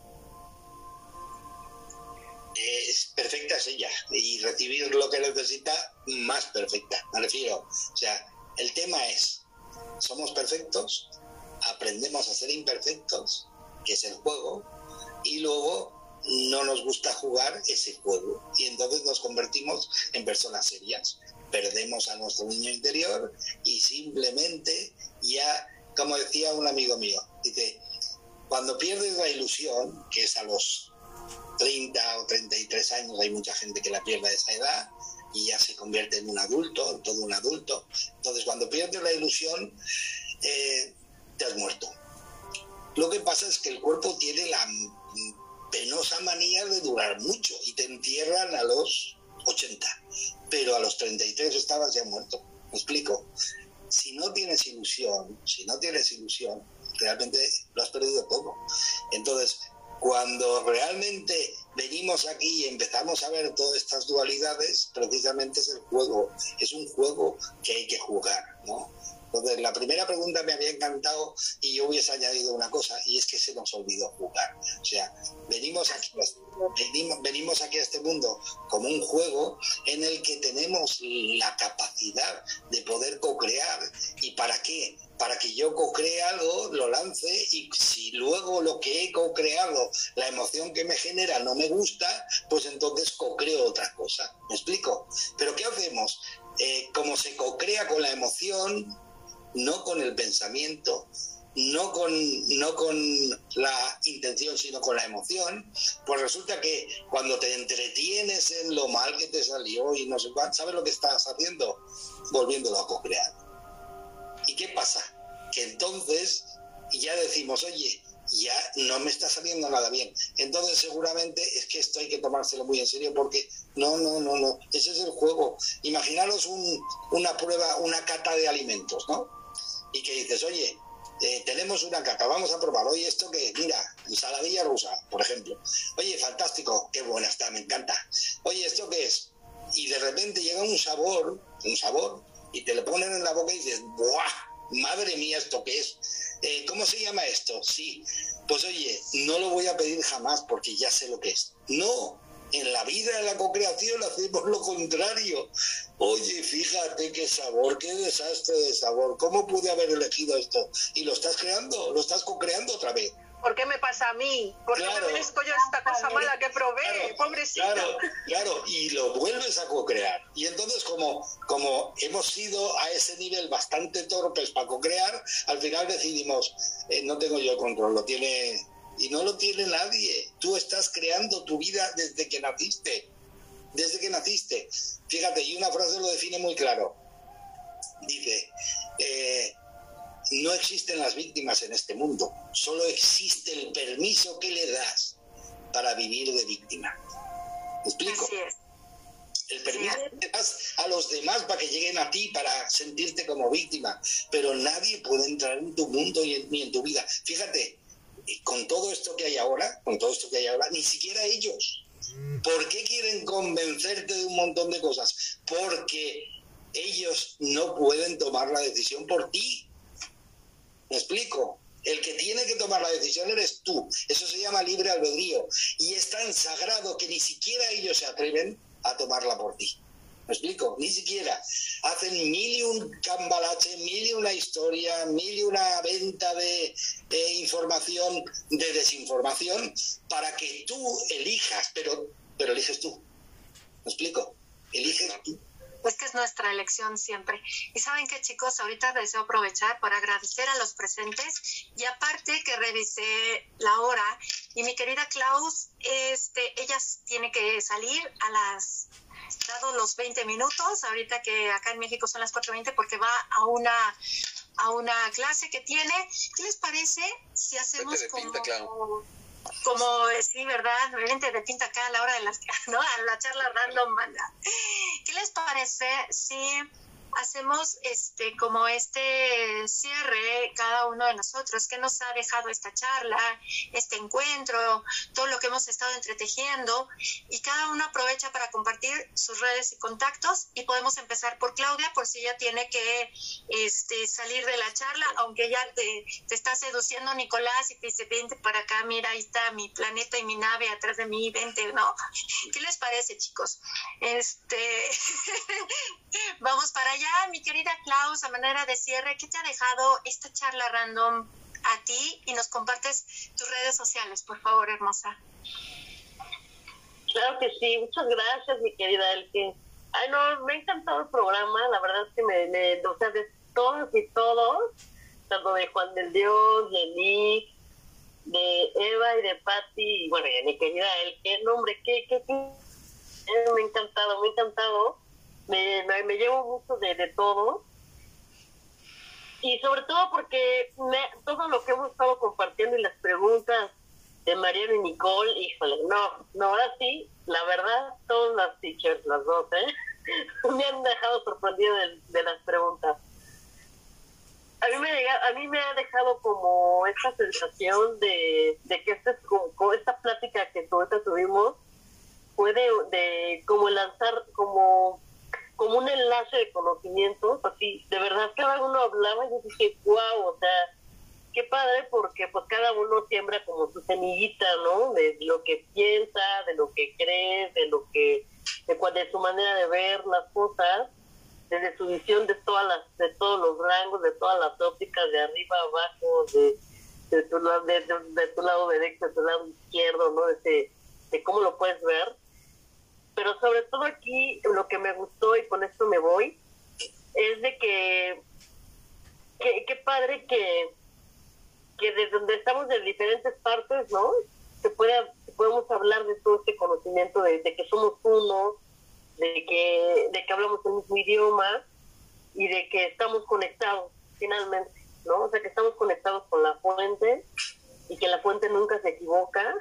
A: Es perfecta es ella y recibir lo que necesita más perfecta, me refiero. O sea, el tema es, somos perfectos, aprendemos a ser imperfectos, que es el juego, y luego no nos gusta jugar ese juego y entonces nos convertimos en personas serias. Perdemos a nuestro niño interior y simplemente ya, como decía un amigo mío, dice, cuando pierdes la ilusión, que es a los 30 o 33 años, hay mucha gente que la pierde a esa edad y ya se convierte en un adulto, en todo un adulto. Entonces, cuando pierdes la ilusión, eh, te has muerto. Lo que pasa es que el cuerpo tiene la penosa manía de durar mucho y te entierran a los 80, pero a los 33 estabas ya muerto. ¿Me explico? Si no tienes ilusión, si no tienes ilusión, realmente lo has perdido todo. Entonces, cuando realmente venimos aquí y empezamos a ver todas estas dualidades, precisamente es el juego, es un juego que hay que jugar, ¿no? Entonces, la primera pregunta me había encantado y yo hubiese añadido una cosa, y es que se nos olvidó jugar. O sea, venimos aquí, venimos, venimos aquí a este mundo como un juego en el que tenemos la capacidad de poder co-crear. ¿Y para qué? para que yo co-cree algo, lo lance y si luego lo que he co-creado, la emoción que me genera no me gusta, pues entonces co-creo otra cosa. ¿Me explico? Pero ¿qué hacemos? Eh, como se co-crea con la emoción, no con el pensamiento, no con, no con la intención, sino con la emoción, pues resulta que cuando te entretienes en lo mal que te salió y no sé cuánto, ¿sabes lo que estás haciendo? Volviéndolo a co-crear. ¿Y qué pasa? Que entonces ya decimos, oye, ya no me está saliendo nada bien. Entonces seguramente es que esto hay que tomárselo muy en serio porque no, no, no, no, ese es el juego. Imaginaros una prueba, una cata de alimentos, ¿no? Y que dices, oye, eh, tenemos una cata, vamos a probar. Oye, esto que, mira, ensaladilla rusa, por ejemplo. Oye, fantástico, qué buena está, me encanta. Oye, ¿esto qué es? Y de repente llega un sabor, un sabor, y te lo ponen en la boca y dices, ¡buah! madre mía, ¿esto qué es? Eh, ¿Cómo se llama esto? Sí, pues oye, no lo voy a pedir jamás porque ya sé lo que es. No, En la vida, en la concreación, hacemos lo contrario. Oye, fíjate qué sabor, qué desastre de sabor. ¿Cómo pude haber elegido esto? Y lo estás creando, lo estás co-creando otra vez.
C: ¿Por qué me pasa a mí? ¿Por qué me merezco yo esta cosa mala que probé? Pobrecita.
A: Claro, claro, y lo vuelves a co-crear. Y entonces, como, como hemos sido a ese nivel bastante torpes para co-crear, al final decidimos, eh, no tengo yo control, lo tiene y no lo tiene nadie. Tú estás creando tu vida desde que naciste. Desde que naciste. Fíjate, y una frase lo define muy claro. Dice, eh, no existen las víctimas en este mundo, solo existe el permiso que le das para vivir de víctima. ¿Me explico? El permiso que le das a los demás para que lleguen a ti, para sentirte como víctima, pero nadie puede entrar en tu mundo ni en tu vida. Fíjate, con todo esto que hay ahora, con todo esto que hay ahora, ni siquiera ellos. ¿Por qué quieren convencerte de un montón de cosas? Porque ellos no pueden tomar la decisión por ti. ¿Me explico? El que tiene que tomar la decisión eres tú. Eso se llama libre albedrío. Y es tan sagrado que ni siquiera ellos se atreven a tomarla por ti. ¿Me explico? Ni siquiera. Hacen mil y un cambalache, mil y una historia, mil y una venta de, información, de desinformación, para que tú elijas, pero, pero eliges tú. ¿Me explico? Eliges tú.
B: Es que es nuestra elección siempre. Y saben qué, chicos, ahorita deseo aprovechar para agradecer a los presentes y aparte que revisé la hora y mi querida Klaus, este, ella tiene que salir a las dado los 20 minutos, ahorita que acá en México son las 4.20 porque va a una a una clase que tiene. ¿Qué les parece si hacemos como, como sí, ¿verdad? Gente de pinta acá a la hora de las, ¿no? A la charla random, manda. ¿Qué les parece si hacemos este como este cierre cada uno de nosotros que nos ha dejado esta charla, este encuentro, todo lo que hemos estado entretejiendo y cada uno aprovecha para compartir sus redes y contactos y podemos empezar por Claudia por si ella tiene que este, salir de la charla, aunque ya te, te está seduciendo Nicolás y te dice, vente para acá, mira, ahí está mi planeta y mi nave atrás de mí, vente, ¿no? ¿Qué les parece, chicos? Este, vamos para allá ya, mi querida Klaus, a manera de cierre, ¿qué te ha dejado esta charla random a ti? Y nos compartes tus redes sociales, por favor, hermosa.
F: Claro que sí, muchas gracias, mi querida Elke. Ay, no, me ha encantado el programa, la verdad es que me, me o sea, de todos y todos, tanto de Juan del Dios, de Nick, de Eva y de Patti, y bueno, y mi querida Elke, no, hombre, qué, qué, qué, me ha encantado, me ha encantado me, me, llevo mucho de, de, todo. Y sobre todo porque me, todo lo que hemos estado compartiendo y las preguntas de Mariano y Nicole, híjole, no, no, ahora sí, la verdad, todas las teachers, las dos, ¿eh? me han dejado sorprendido de, las preguntas. A mí, me a mí me ha dejado como esta sensación de, de que esta, como, esta plática que tuvimos puede de como lanzar como como un enlace de conocimientos, así, de verdad cada uno hablaba y yo dije, wow, o sea, qué padre porque pues cada uno siembra como su semillita, ¿no? De lo que piensa, de lo que cree, de lo que, de, de su manera de ver las cosas, desde su visión de todas las, de todos los rangos, de todas las ópticas, de arriba abajo, de, de, tu, de, de, tu lado derecho, de tu lado izquierdo, ¿no? De, de cómo lo puedes ver pero sobre todo aquí lo que me gustó y con esto me voy es de que qué padre que que desde donde estamos de diferentes partes no se pueda podemos hablar de todo este conocimiento de, que somos uno de que de que hablamos el mismo idioma y de que estamos conectados finalmente no o sea que estamos conectados con la fuente y que la fuente nunca se equivoca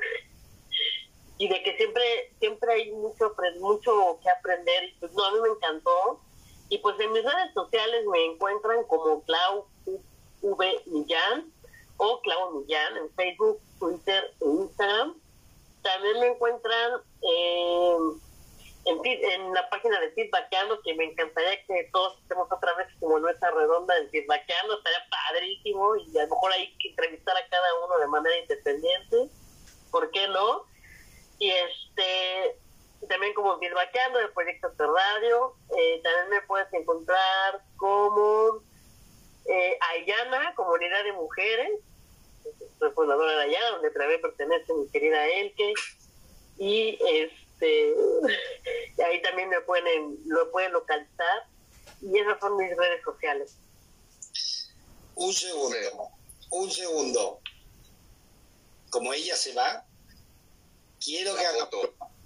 F: y de que siempre siempre hay mucho mucho que aprender y pues no a mí me encantó y pues en mis redes sociales me encuentran como Clau V Millán o Clau Millán en Facebook, Twitter e Instagram. También me encuentran eh, en, en la página de Feedbackando, que me encantaría que todos estemos otra vez como nuestra redonda en Feedbackando, estaría padrísimo y a lo mejor hay que entrevistar a cada uno de manera independiente, ¿por qué no? Y este también como Bilbaqueando de Proyecto de Radio. Eh, también me puedes encontrar como eh, Ayana, Comunidad de Mujeres. Soy fundadora de Ayana, donde también pertenece mi querida Elke. Y este ahí también me pueden, lo pueden localizar. Y esas son mis redes sociales.
A: Un segundo, un segundo. Como ella se va, quiero que haga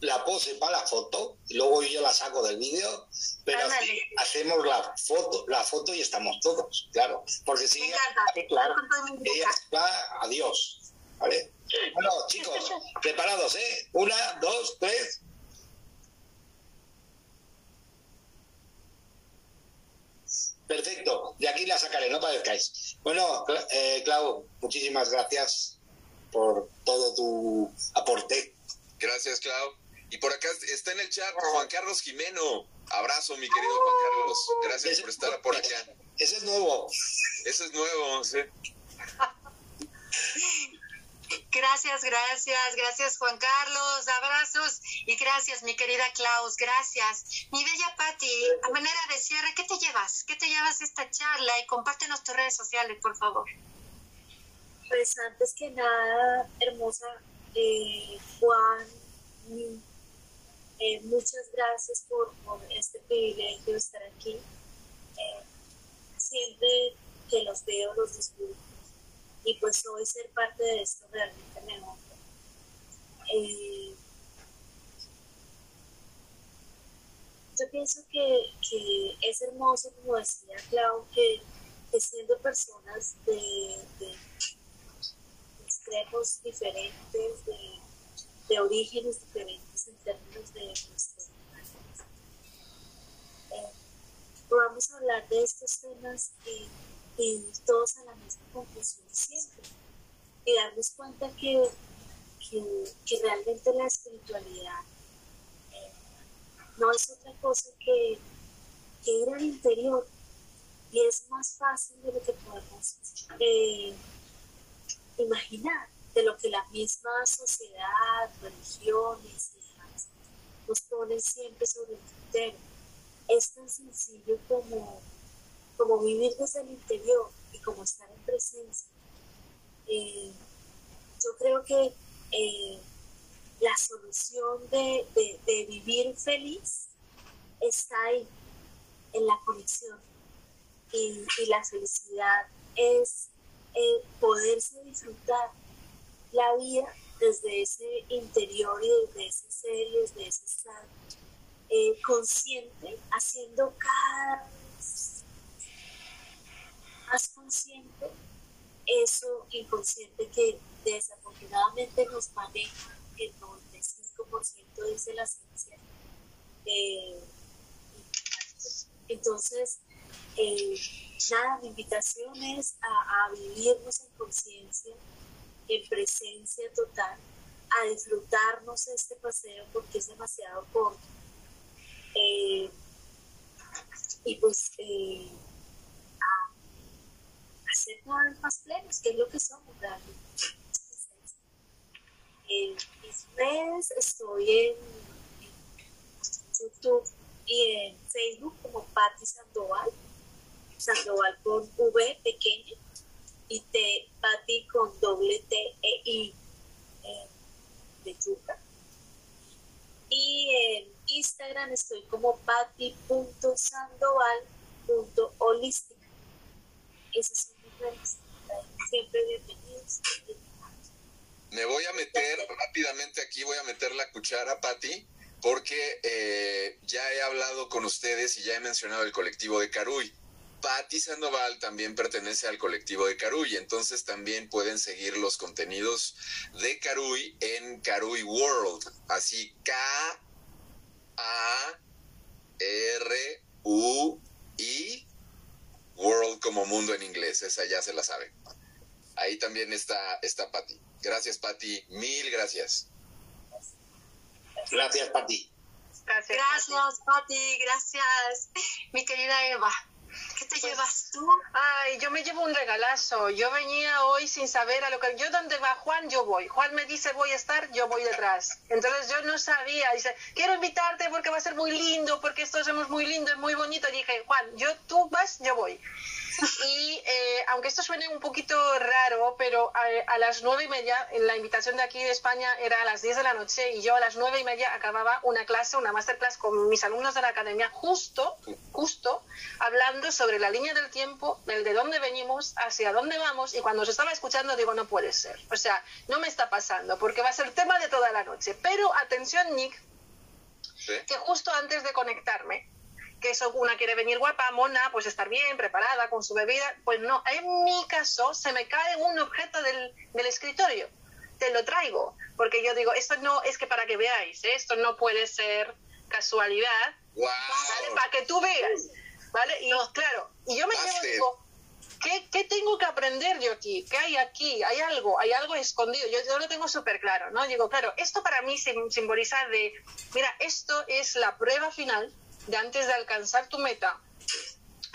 A: la pose para la foto, y luego yo la saco del vídeo, pero hacemos la foto, la foto y estamos todos, claro. Porque si ella, claro. ella va, adiós. ¿Vale? Bueno, chicos, preparados, ¿eh? Una, dos, tres. Perfecto, de aquí la sacaré, no padezcáis. Bueno, eh, Clau, muchísimas gracias por todo tu aporte.
D: Gracias, Clau. Y por acá está en el chat Juan Carlos Jimeno. Abrazo, mi querido Juan Carlos. Gracias por estar por acá.
A: Ese es nuevo.
D: Ese es nuevo, sí.
B: Gracias, gracias, gracias Juan Carlos, abrazos y gracias mi querida Klaus, gracias. Mi bella Patti, a manera de cierre, ¿qué te llevas? ¿Qué te llevas esta charla? Y compártenos tus redes sociales, por favor.
E: Pues antes que nada, hermosa eh, Juan, eh, muchas gracias por, este privilegio de estar aquí. Eh, siempre que los veo, los disfruto y pues hoy ser parte de esto realmente me honra. Yo pienso que, es hermoso, como decía Clau, que, siendo personas de, extremos diferentes, de, orígenes diferentes en términos de nuestros eh, podamos hablar de estos temas que y todos a la misma conclusión siempre. Y darnos cuenta que, que, realmente la espiritualidad eh, no es otra cosa que, que, ir al interior y es más fácil de lo que podemos eh, imaginar, de lo que la misma sociedad, religiones y demás nos ponen siempre sobre el criterio. Es tan sencillo como como vivir desde el interior y como estar en presencia. Eh, yo creo que eh, la solución de, vivir feliz está ahí, en la conexión. Y, la felicidad es eh, poderse disfrutar la vida desde ese interior y desde ese ser y desde ese estado consciente, haciendo cada más consciente eso inconsciente que desafortunadamente nos maneja el 95% dice la ciencia. Eh, entonces, eh, nada, mi invitación es a, vivirnos en conciencia, en presencia total, a disfrutarnos este paseo porque es demasiado corto. Eh, y pues ser cada vez más plenos, que es lo que somos realmente. En mis redes estoy en, YouTube y en Facebook como Patti Sandoval, Sandoval con V pequeña y T, Patti con doble T E I de yuca. Y en Instagram estoy como patti.sandoval.holística. Ese es Siempre bienvenidos.
D: Me voy a meter rápidamente aquí, voy a meter la cuchara, Patti, porque eh, ya he hablado con ustedes y ya he mencionado el colectivo de Caruy. Patti Sandoval también pertenece al colectivo de Caruy, entonces también pueden seguir los contenidos de Caruy en Caruy World, así K A R U I World como mundo en inglés, esa ya se la sabe. Ahí también está, está Patti. Gracias, Patti. Mil gracias.
A: Gracias, Patti.
B: Gracias, Patti. Gracias, Mi querida Eva, ¿qué te llevas tú?
C: Ay, yo me llevo un regalazo. Yo venía hoy sin saber a lo que... Yo donde va Juan, yo voy. Juan me dice voy a estar, yo voy detrás. Entonces yo no sabía. Dice, quiero invitarte porque va a ser muy lindo, porque esto hacemos muy lindo, es muy bonito. Y dije, Juan, yo tú vas, yo voy. Y eh, aunque esto suene un poquito raro, pero a, las nueve y media, en la invitación de aquí de España era a las diez de la noche y yo a las nueve y media acababa una clase, una masterclass con mis alumnos de la academia, justo, justo, hablando sobre la línea del tiempo, del de dónde venimos, hacia dónde vamos. Y cuando se estaba escuchando, digo, no puede ser. O sea, no me está pasando, porque va a ser tema de toda la noche. Pero atención, Nick, que justo antes de conectarme, que eso una quiere venir guapa, mona, pues estar bien, preparada con su bebida. Pues no, en mi caso se me cae un objeto del, del escritorio. Te lo traigo, porque yo digo, esto no es que para que veáis, ¿eh? esto no puede ser casualidad, ¿vale? Para que tú veas, ¿vale? Y claro, y yo me llevo digo, ¿qué, ¿qué, tengo que aprender yo aquí? ¿Qué hay aquí? Hay algo, hay algo escondido. Yo, yo lo tengo súper claro, ¿no? Digo, claro, esto para mí simboliza de, mira, esto es la prueba final de antes de alcanzar tu meta,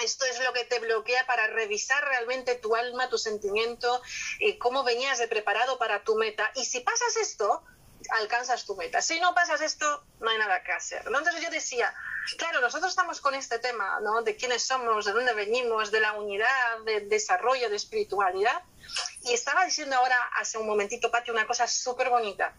C: esto es lo que te bloquea para revisar realmente tu alma, tu sentimiento, y cómo venías de preparado para tu meta. Y si pasas esto, alcanzas tu meta. Si no pasas esto, no hay nada que hacer. Entonces yo decía, claro, nosotros estamos con este tema, ¿no? De quiénes somos, de dónde venimos, de la unidad, de desarrollo, de espiritualidad. Y estaba diciendo ahora, hace un momentito, Pati, una cosa súper bonita.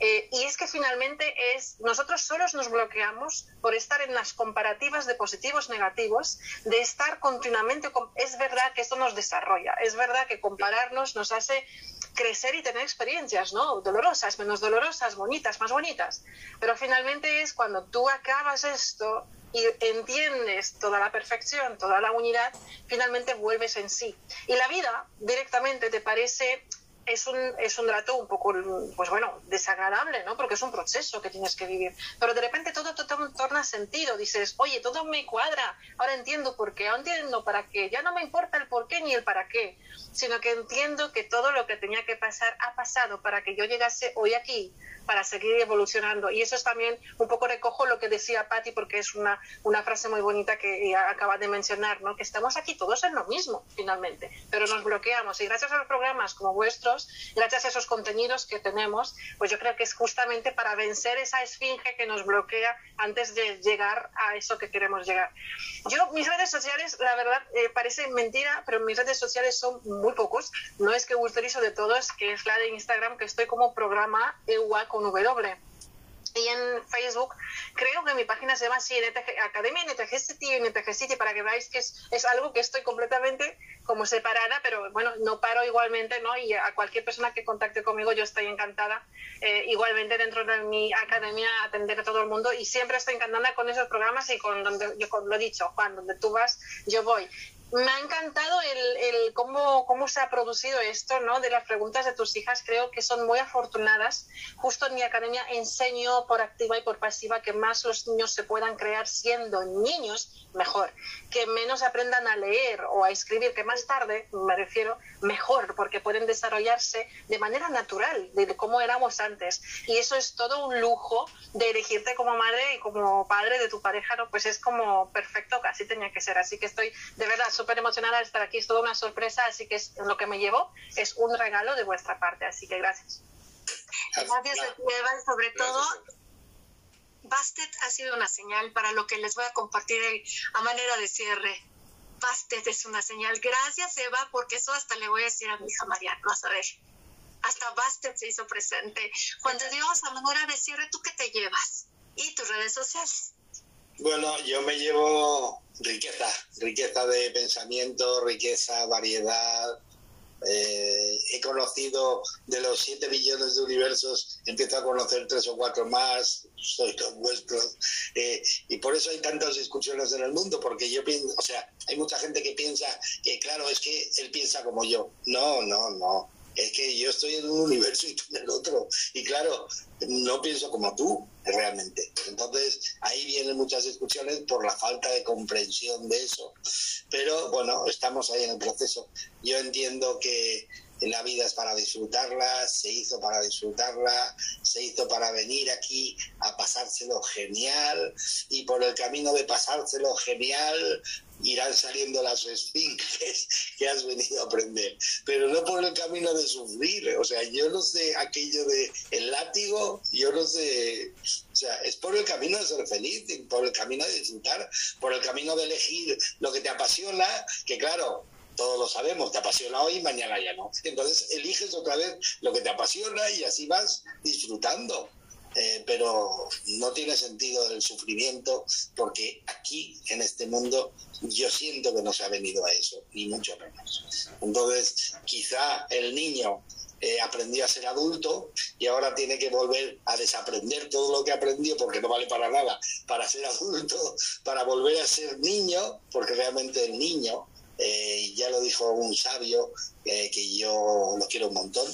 C: Eh, y es que finalmente es, nosotros solos nos bloqueamos por estar en las comparativas de positivos negativos, de estar continuamente, es verdad que esto nos desarrolla, es verdad que compararnos nos hace crecer y tener experiencias, ¿no? Dolorosas, menos dolorosas, bonitas, más bonitas. Pero finalmente es cuando tú acabas esto y entiendes toda la perfección, toda la unidad, finalmente vuelves en sí. Y la vida directamente te parece es un, es un trato un poco, pues bueno, desagradable, ¿no? Porque es un proceso que tienes que vivir. Pero de repente todo, todo torna sentido. Dices, oye, todo me cuadra. Ahora entiendo por qué, ahora entiendo para qué. Ya no me importa el por qué ni el para qué, sino que entiendo que todo lo que tenía que pasar ha pasado para que yo llegase hoy aquí para seguir evolucionando. Y eso es también, un poco recojo lo que decía Patti, porque es una, una frase muy bonita que acaba de mencionar, ¿no? que estamos aquí todos en lo mismo, finalmente, pero nos bloqueamos. Y gracias a los programas como vuestros, gracias a esos contenidos que tenemos, pues yo creo que es justamente para vencer esa esfinge que nos bloquea antes de llegar a eso que queremos llegar. Yo, mis redes sociales, la verdad, eh, parece mentira, pero mis redes sociales son muy pocos. No es que utilizo de todos, que es la de Instagram, que estoy como programa EUA W. Y en Facebook, creo que mi página se llama así, Academia NTG City, NTG City, para que veáis que es, es, algo que estoy completamente como separada, pero bueno, no paro igualmente, ¿no? Y a cualquier persona que contacte conmigo, yo estoy encantada, eh, igualmente dentro de mi academia, atender a todo el mundo, y siempre estoy encantada con esos programas y con donde, yo lo he dicho, Juan, donde tú vas, yo voy me ha encantado el, cómo se ha producido esto, ¿no? De las preguntas de tus hijas, creo que son muy afortunadas. Justo en mi academia enseño por activa y por pasiva que más los niños se puedan crear siendo niños, mejor. Que menos aprendan a leer o a escribir, que más tarde, me refiero, mejor, porque pueden desarrollarse de manera natural, de cómo éramos antes. Y eso es todo un lujo de elegirte como madre y como padre de tu pareja, ¿no? Pues es como perfecto, casi tenía que ser. Así que estoy de verdad súper emocionada de estar aquí, es toda una sorpresa, así que es lo que me llevo es un regalo de vuestra parte, así que gracias.
B: Gracias a ti, Eva, y sobre todo, Bastet ha sido una señal para lo que les voy a compartir a manera de cierre. Bastet es una señal. Gracias, Eva, porque eso hasta le voy a decir a mi hija Mariana, vas a ver. Hasta Bastet se hizo presente. Cuando Dios, a manera de cierre, ¿tú qué te llevas? Y tus redes sociales.
A: Bueno, yo me llevo riqueza, riqueza de pensamiento, riqueza, variedad. Eh, he conocido de los 7 billones de universos, empiezo a conocer tres o cuatro más, soy todos vuestros. Eh, y por eso hay tantas discusiones en el mundo, porque yo pienso, o sea, hay mucha gente que piensa que, claro, es que él piensa como yo. No, no, no es que yo estoy en un universo y tú en el otro. Y claro, no pienso como tú realmente. Entonces, ahí vienen muchas discusiones por la falta de comprensión de eso. Pero bueno, estamos ahí en el proceso. Yo entiendo que la vida es para disfrutarla, se hizo para disfrutarla, se hizo para venir aquí a pasárselo genial y por el camino de pasárselo genial irán saliendo las esfinges que has venido a aprender, pero no por el camino de sufrir, o sea, yo no sé aquello de el látigo, yo no sé, o sea, es por el camino de ser feliz, por el camino de disfrutar, por el camino de elegir lo que te apasiona, que claro, todos lo sabemos, te apasiona hoy y mañana ya no. Entonces eliges otra vez lo que te apasiona y así vas disfrutando. Eh, pero no tiene sentido el sufrimiento porque aquí, en este mundo, yo siento que no se ha venido a eso, ni mucho menos. Entonces, quizá el niño eh, aprendió a ser adulto y ahora tiene que volver a desaprender todo lo que aprendió porque no vale para nada para ser adulto, para volver a ser niño, porque realmente el niño, eh, ya lo dijo un sabio que yo lo quiero un montón,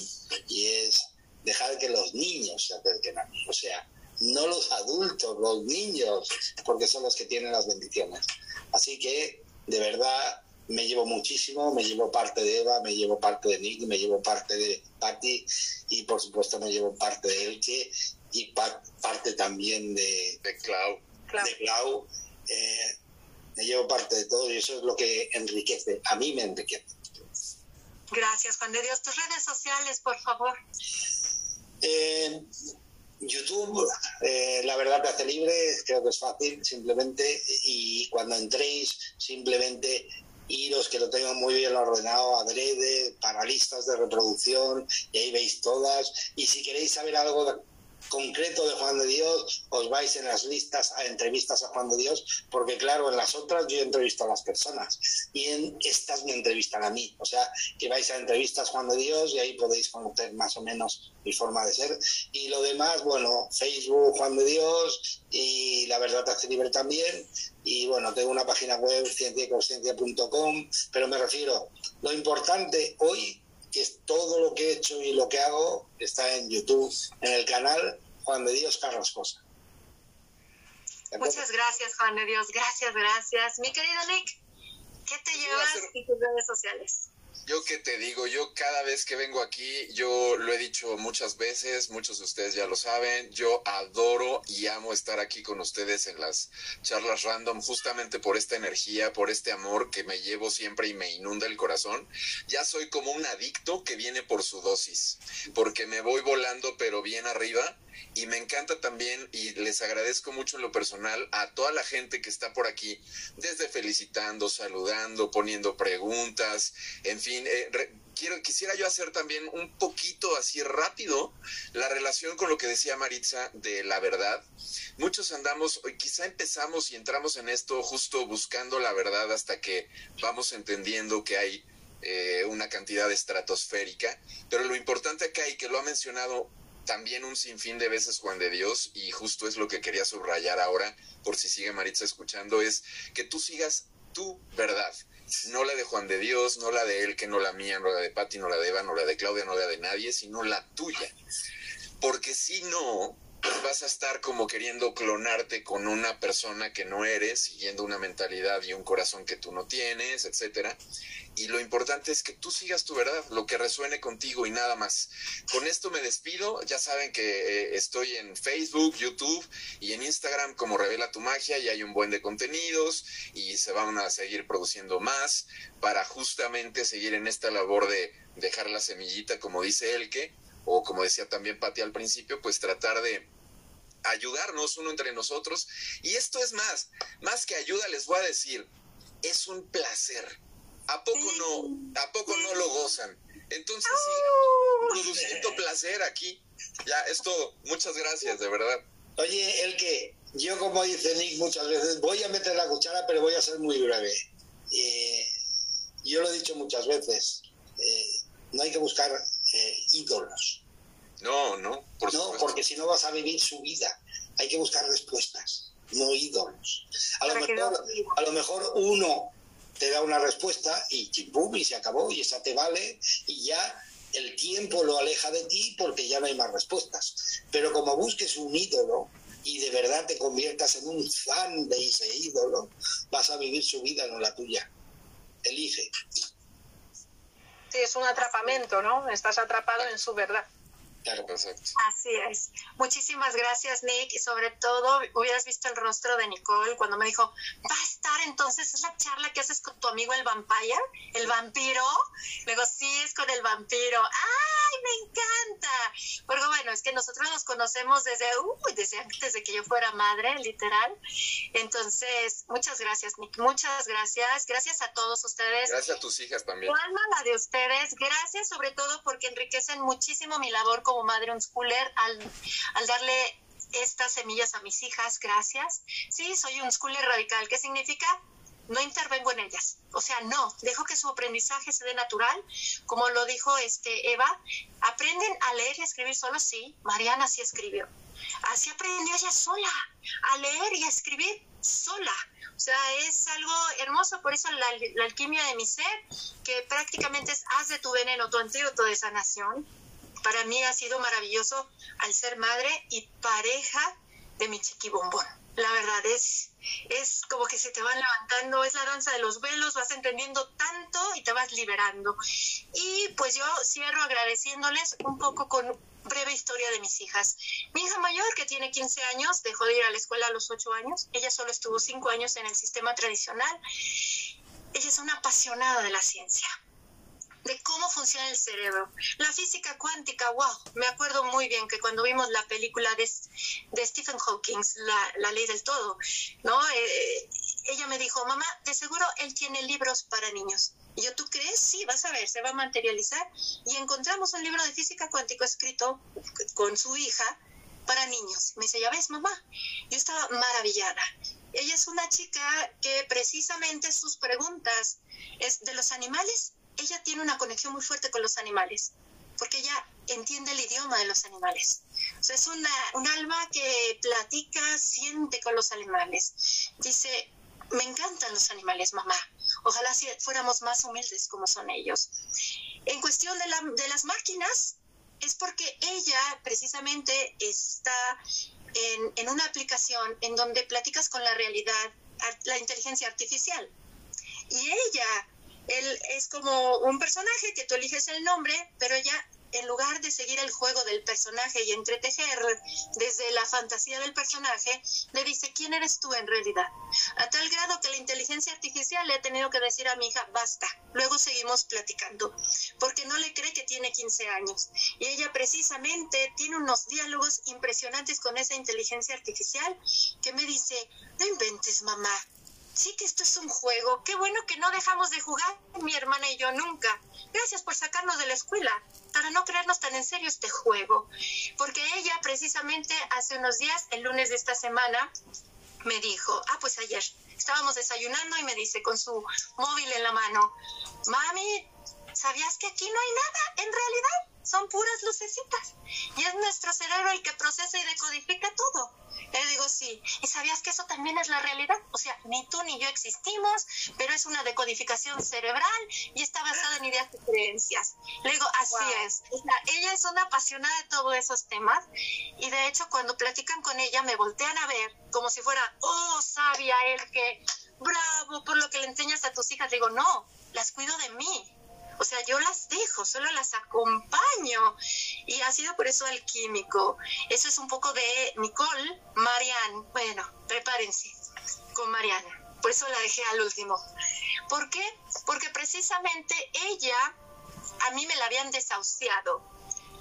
A: y es dejar que los niños se acerquen a mí. O sea, no los adultos, los niños, porque son los que tienen las bendiciones. Así que, de verdad, me llevo muchísimo, me llevo parte de Eva, me llevo parte de Nick, me llevo parte de Patty y por supuesto me llevo parte de Elke y parte también de,
D: de Clau.
A: De Clau. Eh, me llevo parte de todo y eso es lo que enriquece, a mí me enriquece.
B: Gracias, Juan de Dios. Tus redes sociales, por favor.
A: Eh, YouTube, eh, la verdad te hace libre, creo que es fácil, simplemente, y cuando entréis, simplemente iros, que lo tengo muy bien ordenado, adrede, para listas de reproducción, y ahí veis todas, y si queréis saber algo de concreto de Juan de Dios, os vais en las listas a entrevistas a Juan de Dios, porque claro, en las otras yo entrevisto a las personas y en estas me entrevistan a mí. O sea, que vais a entrevistas Juan de Dios y ahí podéis conocer más o menos mi forma de ser. Y lo demás, bueno, Facebook Juan de Dios y La Verdad te hace libre también. Y bueno, tengo una página web, cienciaconsciencia.com, pero me refiero, lo importante hoy que es todo lo que he hecho y lo que hago está en YouTube, en el canal Juan de Dios Carrascosa.
B: Muchas gracias, Juan de Dios. Gracias, gracias. Mi querido Nick, ¿qué te llevas en tus redes sociales?
D: Yo qué te digo, yo cada vez que vengo aquí, yo lo he dicho muchas veces, muchos de ustedes ya lo saben, yo adoro y amo estar aquí con ustedes en las charlas random, justamente por esta energía, por este amor que me llevo siempre y me inunda el corazón. Ya soy como un adicto que viene por su dosis, porque me voy volando pero bien arriba y me encanta también y les agradezco mucho en lo personal a toda la gente que está por aquí, desde felicitando, saludando, poniendo preguntas, en fin, eh, quiero, quisiera yo hacer también un poquito así rápido la relación con lo que decía Maritza de la verdad. Muchos andamos, quizá empezamos y entramos en esto justo buscando la verdad hasta que vamos entendiendo que hay eh, una cantidad estratosférica, pero lo importante acá y que lo ha mencionado también un sinfín de veces Juan de Dios, y justo es lo que quería subrayar ahora, por si sigue Maritza escuchando, es que tú sigas tu verdad, no la de Juan de Dios, no la de él, que no la mía, no la de Patti, no la de Eva, no la de Claudia, no la de nadie, sino la tuya. Porque si no, pues vas a estar como queriendo clonarte con una persona que no eres, siguiendo una mentalidad y un corazón que tú no tienes, etcétera y lo importante es que tú sigas tu verdad, lo que resuene contigo y nada más. Con esto me despido, ya saben que eh, estoy en Facebook, YouTube y en Instagram como Revela tu Magia y hay un buen de contenidos y se van a seguir produciendo más para justamente seguir en esta labor de dejar la semillita, como dice Elke, o como decía también Pati al principio, pues tratar de ayudarnos uno entre nosotros. Y esto es más, más que ayuda les voy a decir, es un placer ¿A poco no? ¿A poco no lo gozan? Entonces sí, produciendo placer aquí. Ya, es todo. Muchas gracias, de verdad.
A: Oye, el que yo como dice Nick muchas veces, voy a meter la cuchara, pero voy a ser muy breve. Eh, yo lo he dicho muchas veces, eh, no hay que buscar eh, ídolos.
D: No, no,
A: por No, porque si no vas a vivir su vida. Hay que buscar respuestas, no ídolos. A lo, mejor, a lo mejor uno te da una respuesta y chimpum, y se acabó y esa te vale y ya el tiempo lo aleja de ti porque ya no hay más respuestas. Pero como busques un ídolo y de verdad te conviertas en un fan de ese ídolo, vas a vivir su vida, no la tuya. Elige.
C: Es un atrapamiento, ¿no? Estás atrapado en su verdad.
B: Así es. Muchísimas gracias, Nick. Y sobre todo, hubieras visto el rostro de Nicole cuando me dijo, va a estar entonces, es la charla que haces con tu amigo el vampire, el vampiro. Luego, sí, es con el vampiro. ¡Ay, me encanta! Porque bueno, es que nosotros nos conocemos desde, desde antes de que yo fuera madre, literal. Entonces, muchas gracias, Nick. Muchas gracias. Gracias a todos ustedes.
D: Gracias a tus hijas también.
B: Alma, la de ustedes. Gracias sobre todo porque enriquecen muchísimo mi labor como madre unschooler al, al darle estas semillas a mis hijas, gracias. Sí, soy un schooler radical. ¿Qué significa? No intervengo en ellas. O sea, no, dejo que su aprendizaje se dé natural. Como lo dijo este Eva, aprenden a leer y a escribir solo, sí. Mariana sí escribió. Así aprendió ella sola, a leer y a escribir sola. O sea, es algo hermoso, por eso la, la alquimia de mi ser, que prácticamente es haz de tu veneno tu antídoto de sanación para mí ha sido maravilloso al ser madre y pareja de mi chiquibombón. La verdad es, es como que se te van levantando, es la danza de los velos, vas entendiendo tanto y te vas liberando. Y pues yo cierro agradeciéndoles un poco con breve historia de mis hijas. Mi hija mayor, que tiene 15 años, dejó de ir a la escuela a los 8 años. Ella solo estuvo 5 años en el sistema tradicional. Ella es una apasionada de la ciencia de cómo funciona el cerebro. La física cuántica, wow, me acuerdo muy bien que cuando vimos la película de, de Stephen Hawking, la, ley del todo, ¿no? Eh, ella me dijo, mamá, de seguro él tiene libros para niños. Y yo, ¿tú crees? Sí, vas a ver, se va a materializar. Y encontramos un libro de física cuántica escrito con su hija para niños. Me dice, ya ves, mamá, yo estaba maravillada. Ella es una chica que precisamente sus preguntas es de los animales ella tiene una conexión muy fuerte con los animales, porque ella entiende el idioma de los animales. O sea, es una, un alma que platica, siente con los animales. Dice, me encantan los animales, mamá. Ojalá si fuéramos más humildes como son ellos. En cuestión de, la, de las máquinas, es porque ella precisamente está en, en, una aplicación en donde platicas con la realidad, la inteligencia artificial. Y ella él es como un personaje que tú eliges el nombre, pero ella en lugar de seguir el juego del personaje y entretejer desde la fantasía del personaje, le dice quién eres tú en realidad. A tal grado que la inteligencia artificial le ha tenido que decir a mi hija, basta, luego seguimos platicando, porque no le cree que tiene 15 años. Y ella precisamente tiene unos diálogos impresionantes con esa inteligencia artificial que me dice, no inventes mamá, sí que esto es un juego. Qué bueno que no dejamos de jugar, mi hermana y yo nunca. Gracias por sacarnos de la escuela, para no creernos tan en serio este juego. Porque ella precisamente hace unos días, el lunes de esta semana, me dijo, ah, pues ayer estábamos desayunando y me dice con su móvil en la mano, mami, ¿sabías que aquí no hay nada en realidad? Son puras lucecitas. Y es nuestro cerebro el que procesa y decodifica todo. Le digo, sí. ¿Y sabías que eso también es la realidad? O sea, ni tú ni yo existimos, pero es una decodificación cerebral y está basada en ideas y creencias. Le digo, así es. ella es una apasionada de todos esos temas y de hecho cuando platican con ella me voltean a ver como si fuera, oh, sabia él que, bravo por lo que le enseñas a tus hijas. Le digo, no, las cuido de mí o sea, yo las dejo, solo las acompaño. Y ha sido por eso alquímico. Eso es un poco de Nicole, Marianne. Bueno, prepárense con Marianne. Por eso la dejé al último. ¿Por qué? Porque precisamente ella, a mí me la habían desahuciado.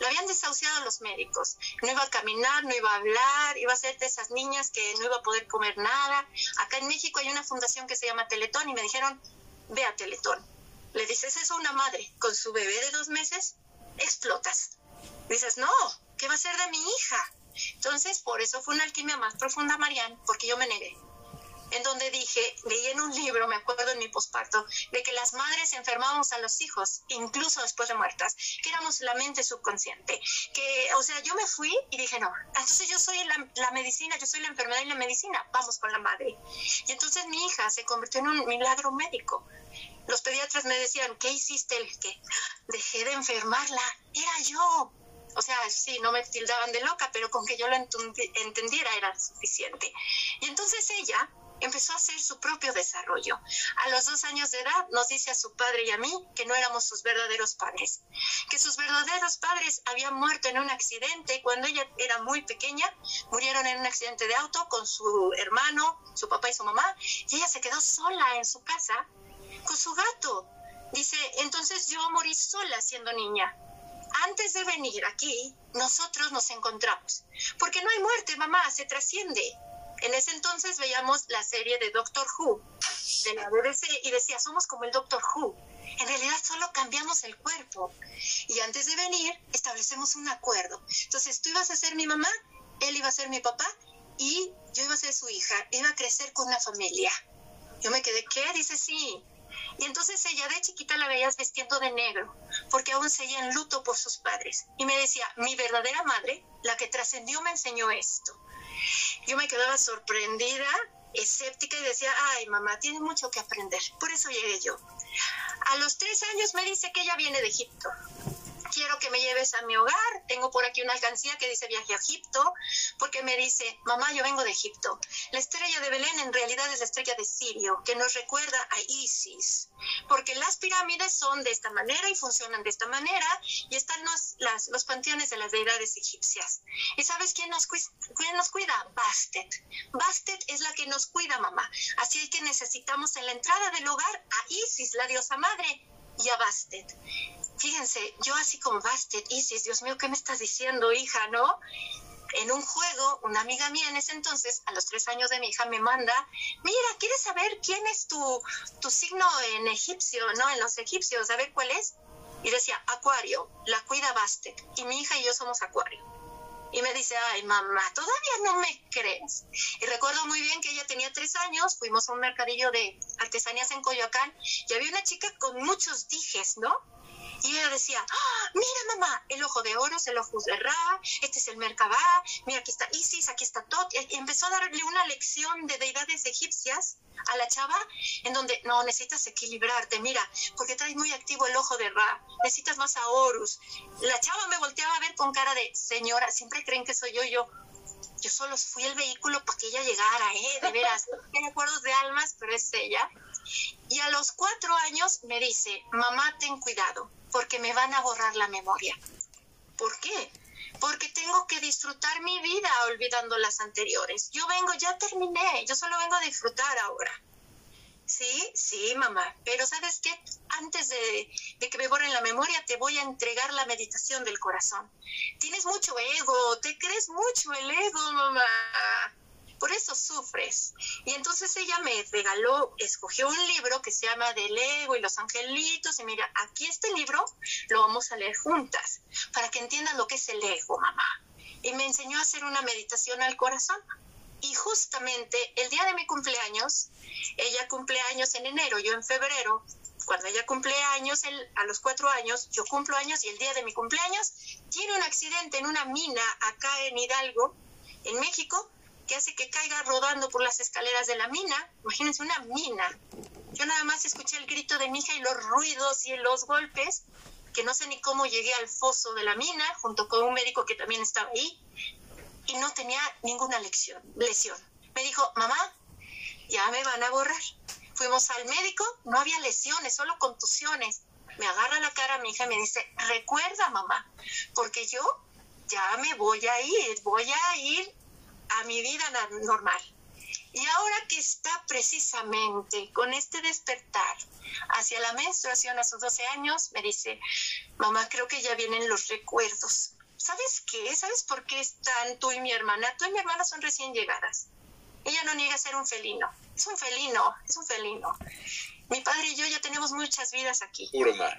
B: La habían desahuciado los médicos. No iba a caminar, no iba a hablar, iba a ser de esas niñas que no iba a poder comer nada. Acá en México hay una fundación que se llama Teletón y me dijeron, ve a Teletón le dices eso a una madre con su bebé de dos meses, explotas. Dices, no, ¿qué va a ser de mi hija? Entonces, por eso fue una alquimia más profunda, Marianne, porque yo me negué. En donde dije, leí en un libro, me acuerdo en mi posparto, de que las madres enfermábamos a los hijos, incluso después de muertas, que éramos la mente subconsciente. Que, o sea, yo me fui y dije, no, entonces yo soy la, la medicina, yo soy la enfermedad y la medicina, vamos con la madre. Y entonces mi hija se convirtió en un milagro médico los pediatras me decían, ¿qué hiciste? El que dejé de enfermarla, era yo. O sea, sí, no me tildaban de loca, pero con que yo lo entendiera era suficiente. Y entonces ella empezó a hacer su propio desarrollo. A los dos años de edad nos dice a su padre y a mí que no éramos sus verdaderos padres, que sus verdaderos padres habían muerto en un accidente cuando ella era muy pequeña, murieron en un accidente de auto con su hermano, su papá y su mamá, y ella se quedó sola en su casa con su gato. Dice, entonces yo morí sola siendo niña. Antes de venir aquí, nosotros nos encontramos. Porque no hay muerte, mamá, se trasciende. En ese entonces veíamos la serie de Doctor Who de la BBC y decía, somos como el Doctor Who. En realidad solo cambiamos el cuerpo. Y antes de venir, establecemos un acuerdo. Entonces tú ibas a ser mi mamá, él iba a ser mi papá y yo iba a ser su hija. Iba a crecer con una familia. Yo me quedé, ¿qué? Dice, sí. Y entonces ella de chiquita la veías vistiendo de negro, porque aún seguía en luto por sus padres. Y me decía, mi verdadera madre, la que trascendió, me enseñó esto. Yo me quedaba sorprendida, escéptica y decía, ay mamá, tiene mucho que aprender. Por eso llegué yo. A los tres años me dice que ella viene de Egipto quiero que me lleves a mi hogar. Tengo por aquí una alcancía que dice viaje a Egipto, porque me dice, mamá, yo vengo de Egipto. La estrella de Belén en realidad es la estrella de Sirio, que nos recuerda a Isis, porque las pirámides son de esta manera y funcionan de esta manera, y están los, los panteones de las deidades egipcias. ¿Y sabes quién nos, quién nos cuida? Bastet. Bastet es la que nos cuida, mamá. Así que necesitamos en la entrada del hogar a Isis, la diosa madre, y a Bastet. Fíjense, yo así como Bastet, Isis, Dios mío, ¿qué me estás diciendo, hija, no? En un juego, una amiga mía en ese entonces, a los tres años de mi hija, me manda, mira, ¿quieres saber quién es tu, tu signo en egipcio, no? En los egipcios, a ver cuál es. Y decía, Acuario, la cuida Bastet. Y mi hija y yo somos Acuario. Y me dice, ay mamá, todavía no me crees. Y recuerdo muy bien que ella tenía tres años, fuimos a un mercadillo de artesanías en Coyoacán y había una chica con muchos dijes, ¿no? Y ella decía, ¡Ah, mira mamá, el ojo de oro el ojo de Ra, este es el Merkabah, mira aquí está Isis, aquí está Tot. Y empezó a darle una lección de deidades egipcias a la chava en donde no necesitas equilibrarte, mira, porque traes muy activo el ojo de Ra, necesitas más a Horus. La chava me volteaba a ver con cara de, señora, siempre creen que soy yo, yo. Yo solo fui el vehículo para que ella llegara, ¿eh? De veras, tiene acuerdos de almas, pero es ella. Y a los cuatro años me dice, mamá, ten cuidado, porque me van a borrar la memoria. ¿Por qué? Porque tengo que disfrutar mi vida olvidando las anteriores. Yo vengo, ya terminé, yo solo vengo a disfrutar ahora. Sí, sí, mamá, pero ¿sabes qué? Antes de, que me borren la memoria, te voy a entregar la meditación del corazón. Tienes mucho ego, te crees mucho el ego, mamá por eso sufres. Y entonces ella me regaló, escogió un libro que se llama Del ego y los angelitos, y mira, aquí este libro lo vamos a leer juntas, para que entiendan lo que es el ego, mamá. Y me enseñó a hacer una meditación al corazón. Y justamente el día de mi cumpleaños, ella cumple años en enero, yo en febrero, cuando ella cumple años, a los cuatro años, yo cumplo años y el día de mi cumpleaños tiene un accidente en una mina acá en Hidalgo, en México, que hace que caiga rodando por las escaleras de la mina. Imagínense una mina. Yo nada más escuché el grito de mi hija y los ruidos y los golpes, que no sé ni cómo llegué al foso de la mina, junto con un médico que también estaba ahí, y no tenía ninguna lección, lesión. Me dijo, mamá, ya me van a borrar. Fuimos al médico, no había lesiones, solo contusiones. Me agarra la cara mi hija y me dice, recuerda mamá, porque yo ya me voy a ir, voy a ir a mi vida normal. Y ahora que está precisamente con este despertar hacia la menstruación a sus 12 años, me dice, mamá, creo que ya vienen los recuerdos. ¿Sabes qué? ¿Sabes por qué están tú y mi hermana? Tú y mi hermana son recién llegadas. Ella no niega ser un felino. Es un felino, es un felino. Mi padre y yo ya tenemos muchas vidas aquí.
D: Urma.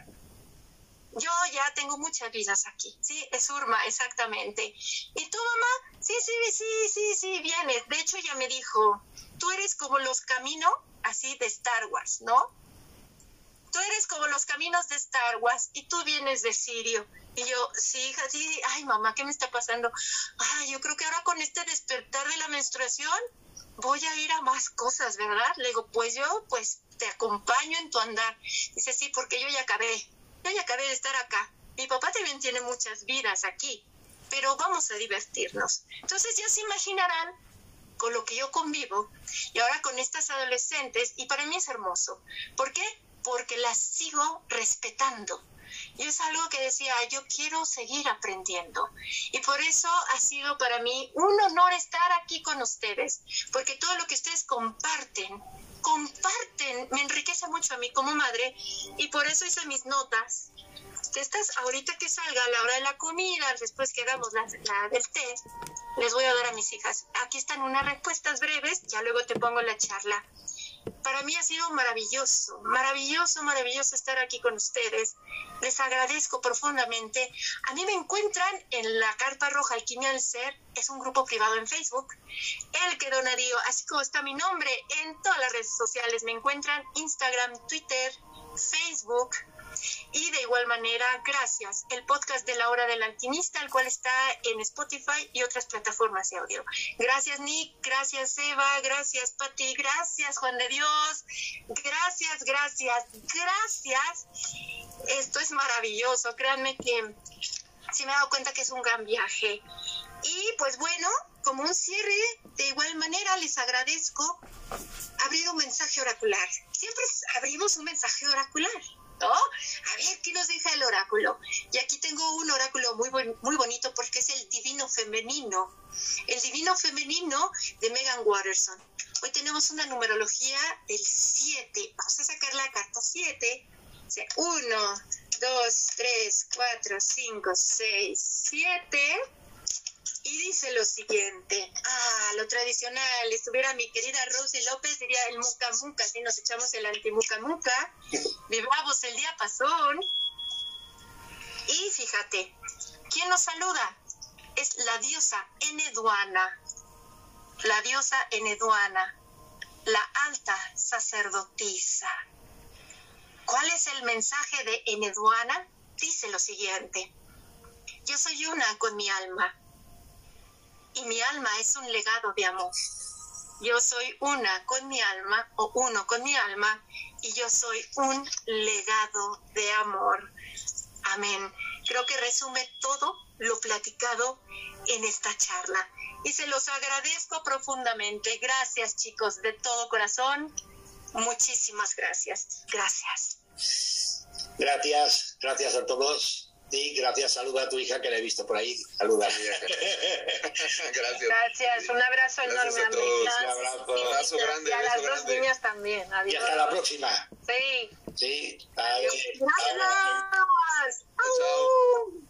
B: Yo ya tengo muchas vidas aquí. Sí, es Urma, exactamente. ¿Y tu mamá? Sí, sí, sí, sí, sí, viene. De hecho, ya me dijo, tú eres como los caminos así de Star Wars, ¿no? Tú eres como los caminos de Star Wars y tú vienes de Sirio. Y yo, sí, hija, sí, ay, mamá, ¿qué me está pasando? Ay, yo creo que ahora con este despertar de la menstruación voy a ir a más cosas, ¿verdad? Le digo, pues yo, pues te acompaño en tu andar. Dice, sí, porque yo ya acabé, yo ya acabé de estar acá. mi papá también tiene muchas vidas aquí, pero vamos a divertirnos. Entonces ya se imaginarán con lo que yo convivo y ahora con estas adolescentes y para mí es hermoso. ¿Por qué? Porque las sigo respetando. Y es algo que decía, yo quiero seguir aprendiendo. Y por eso ha sido para mí un honor estar aquí con ustedes, porque todo lo que ustedes comparten, comparten, me enriquece mucho a mí como madre y por eso hice mis notas estas, ahorita que salga a la hora de la comida, después que hagamos la, del té, les voy a dar a mis hijas. Aquí están unas respuestas breves, ya luego te pongo la charla. Para mí ha sido maravilloso, maravilloso, maravilloso estar aquí con ustedes. Les agradezco profundamente. A mí me encuentran en la Carpa Roja Alquimia del Ser, es un grupo privado en Facebook. El que Donadío, así como está mi nombre en todas las redes sociales, me encuentran Instagram, Twitter, Facebook, y de igual manera, gracias. El podcast de la hora del alquimista, el cual está en Spotify y otras plataformas de audio. Gracias Nick, gracias Eva, gracias Pati, gracias Juan de Dios, gracias, gracias, gracias. Esto es maravilloso, créanme que sí me he dado cuenta que es un gran viaje. Y pues bueno, como un cierre, de igual manera les agradezco abrir un mensaje oracular. Siempre abrimos un mensaje oracular. ¿No? A ver, ¿qué nos deja el oráculo? Y aquí tengo un oráculo muy, muy bonito porque es el divino femenino. El divino femenino de Megan Watterson. Hoy tenemos una numerología del 7. Vamos a sacar la carta 7. 1, 2, 3, 4, 5, 6, 7 y dice lo siguiente, ah, lo tradicional, estuviera mi querida Rosy López, diría el muca muca, si nos echamos el antimuca muca, vivamos el día pasón. Y fíjate, ¿quién nos saluda? Es la diosa Eneduana, la diosa Eneduana, la alta sacerdotisa. ¿Cuál es el mensaje de Eneduana? Dice lo siguiente, yo soy una con mi alma y mi alma es un legado de amor. Yo soy una con mi alma o uno con mi alma y yo soy un legado de amor. Amén. Creo que resume todo lo platicado en esta charla. Y se los agradezco profundamente. Gracias chicos, de todo corazón. Muchísimas gracias. Gracias.
A: Gracias, gracias a todos. Sí, gracias. Saluda a tu hija que la he visto por ahí. Saluda.
C: gracias. Gracias. Un abrazo enorme a, todos.
D: Un abrazo. Un abrazo grande.
C: Y a las dos niñas también.
A: Adiós. Y hasta la próxima.
C: Sí.
A: Sí.
B: Adiós. Gracias. Chao.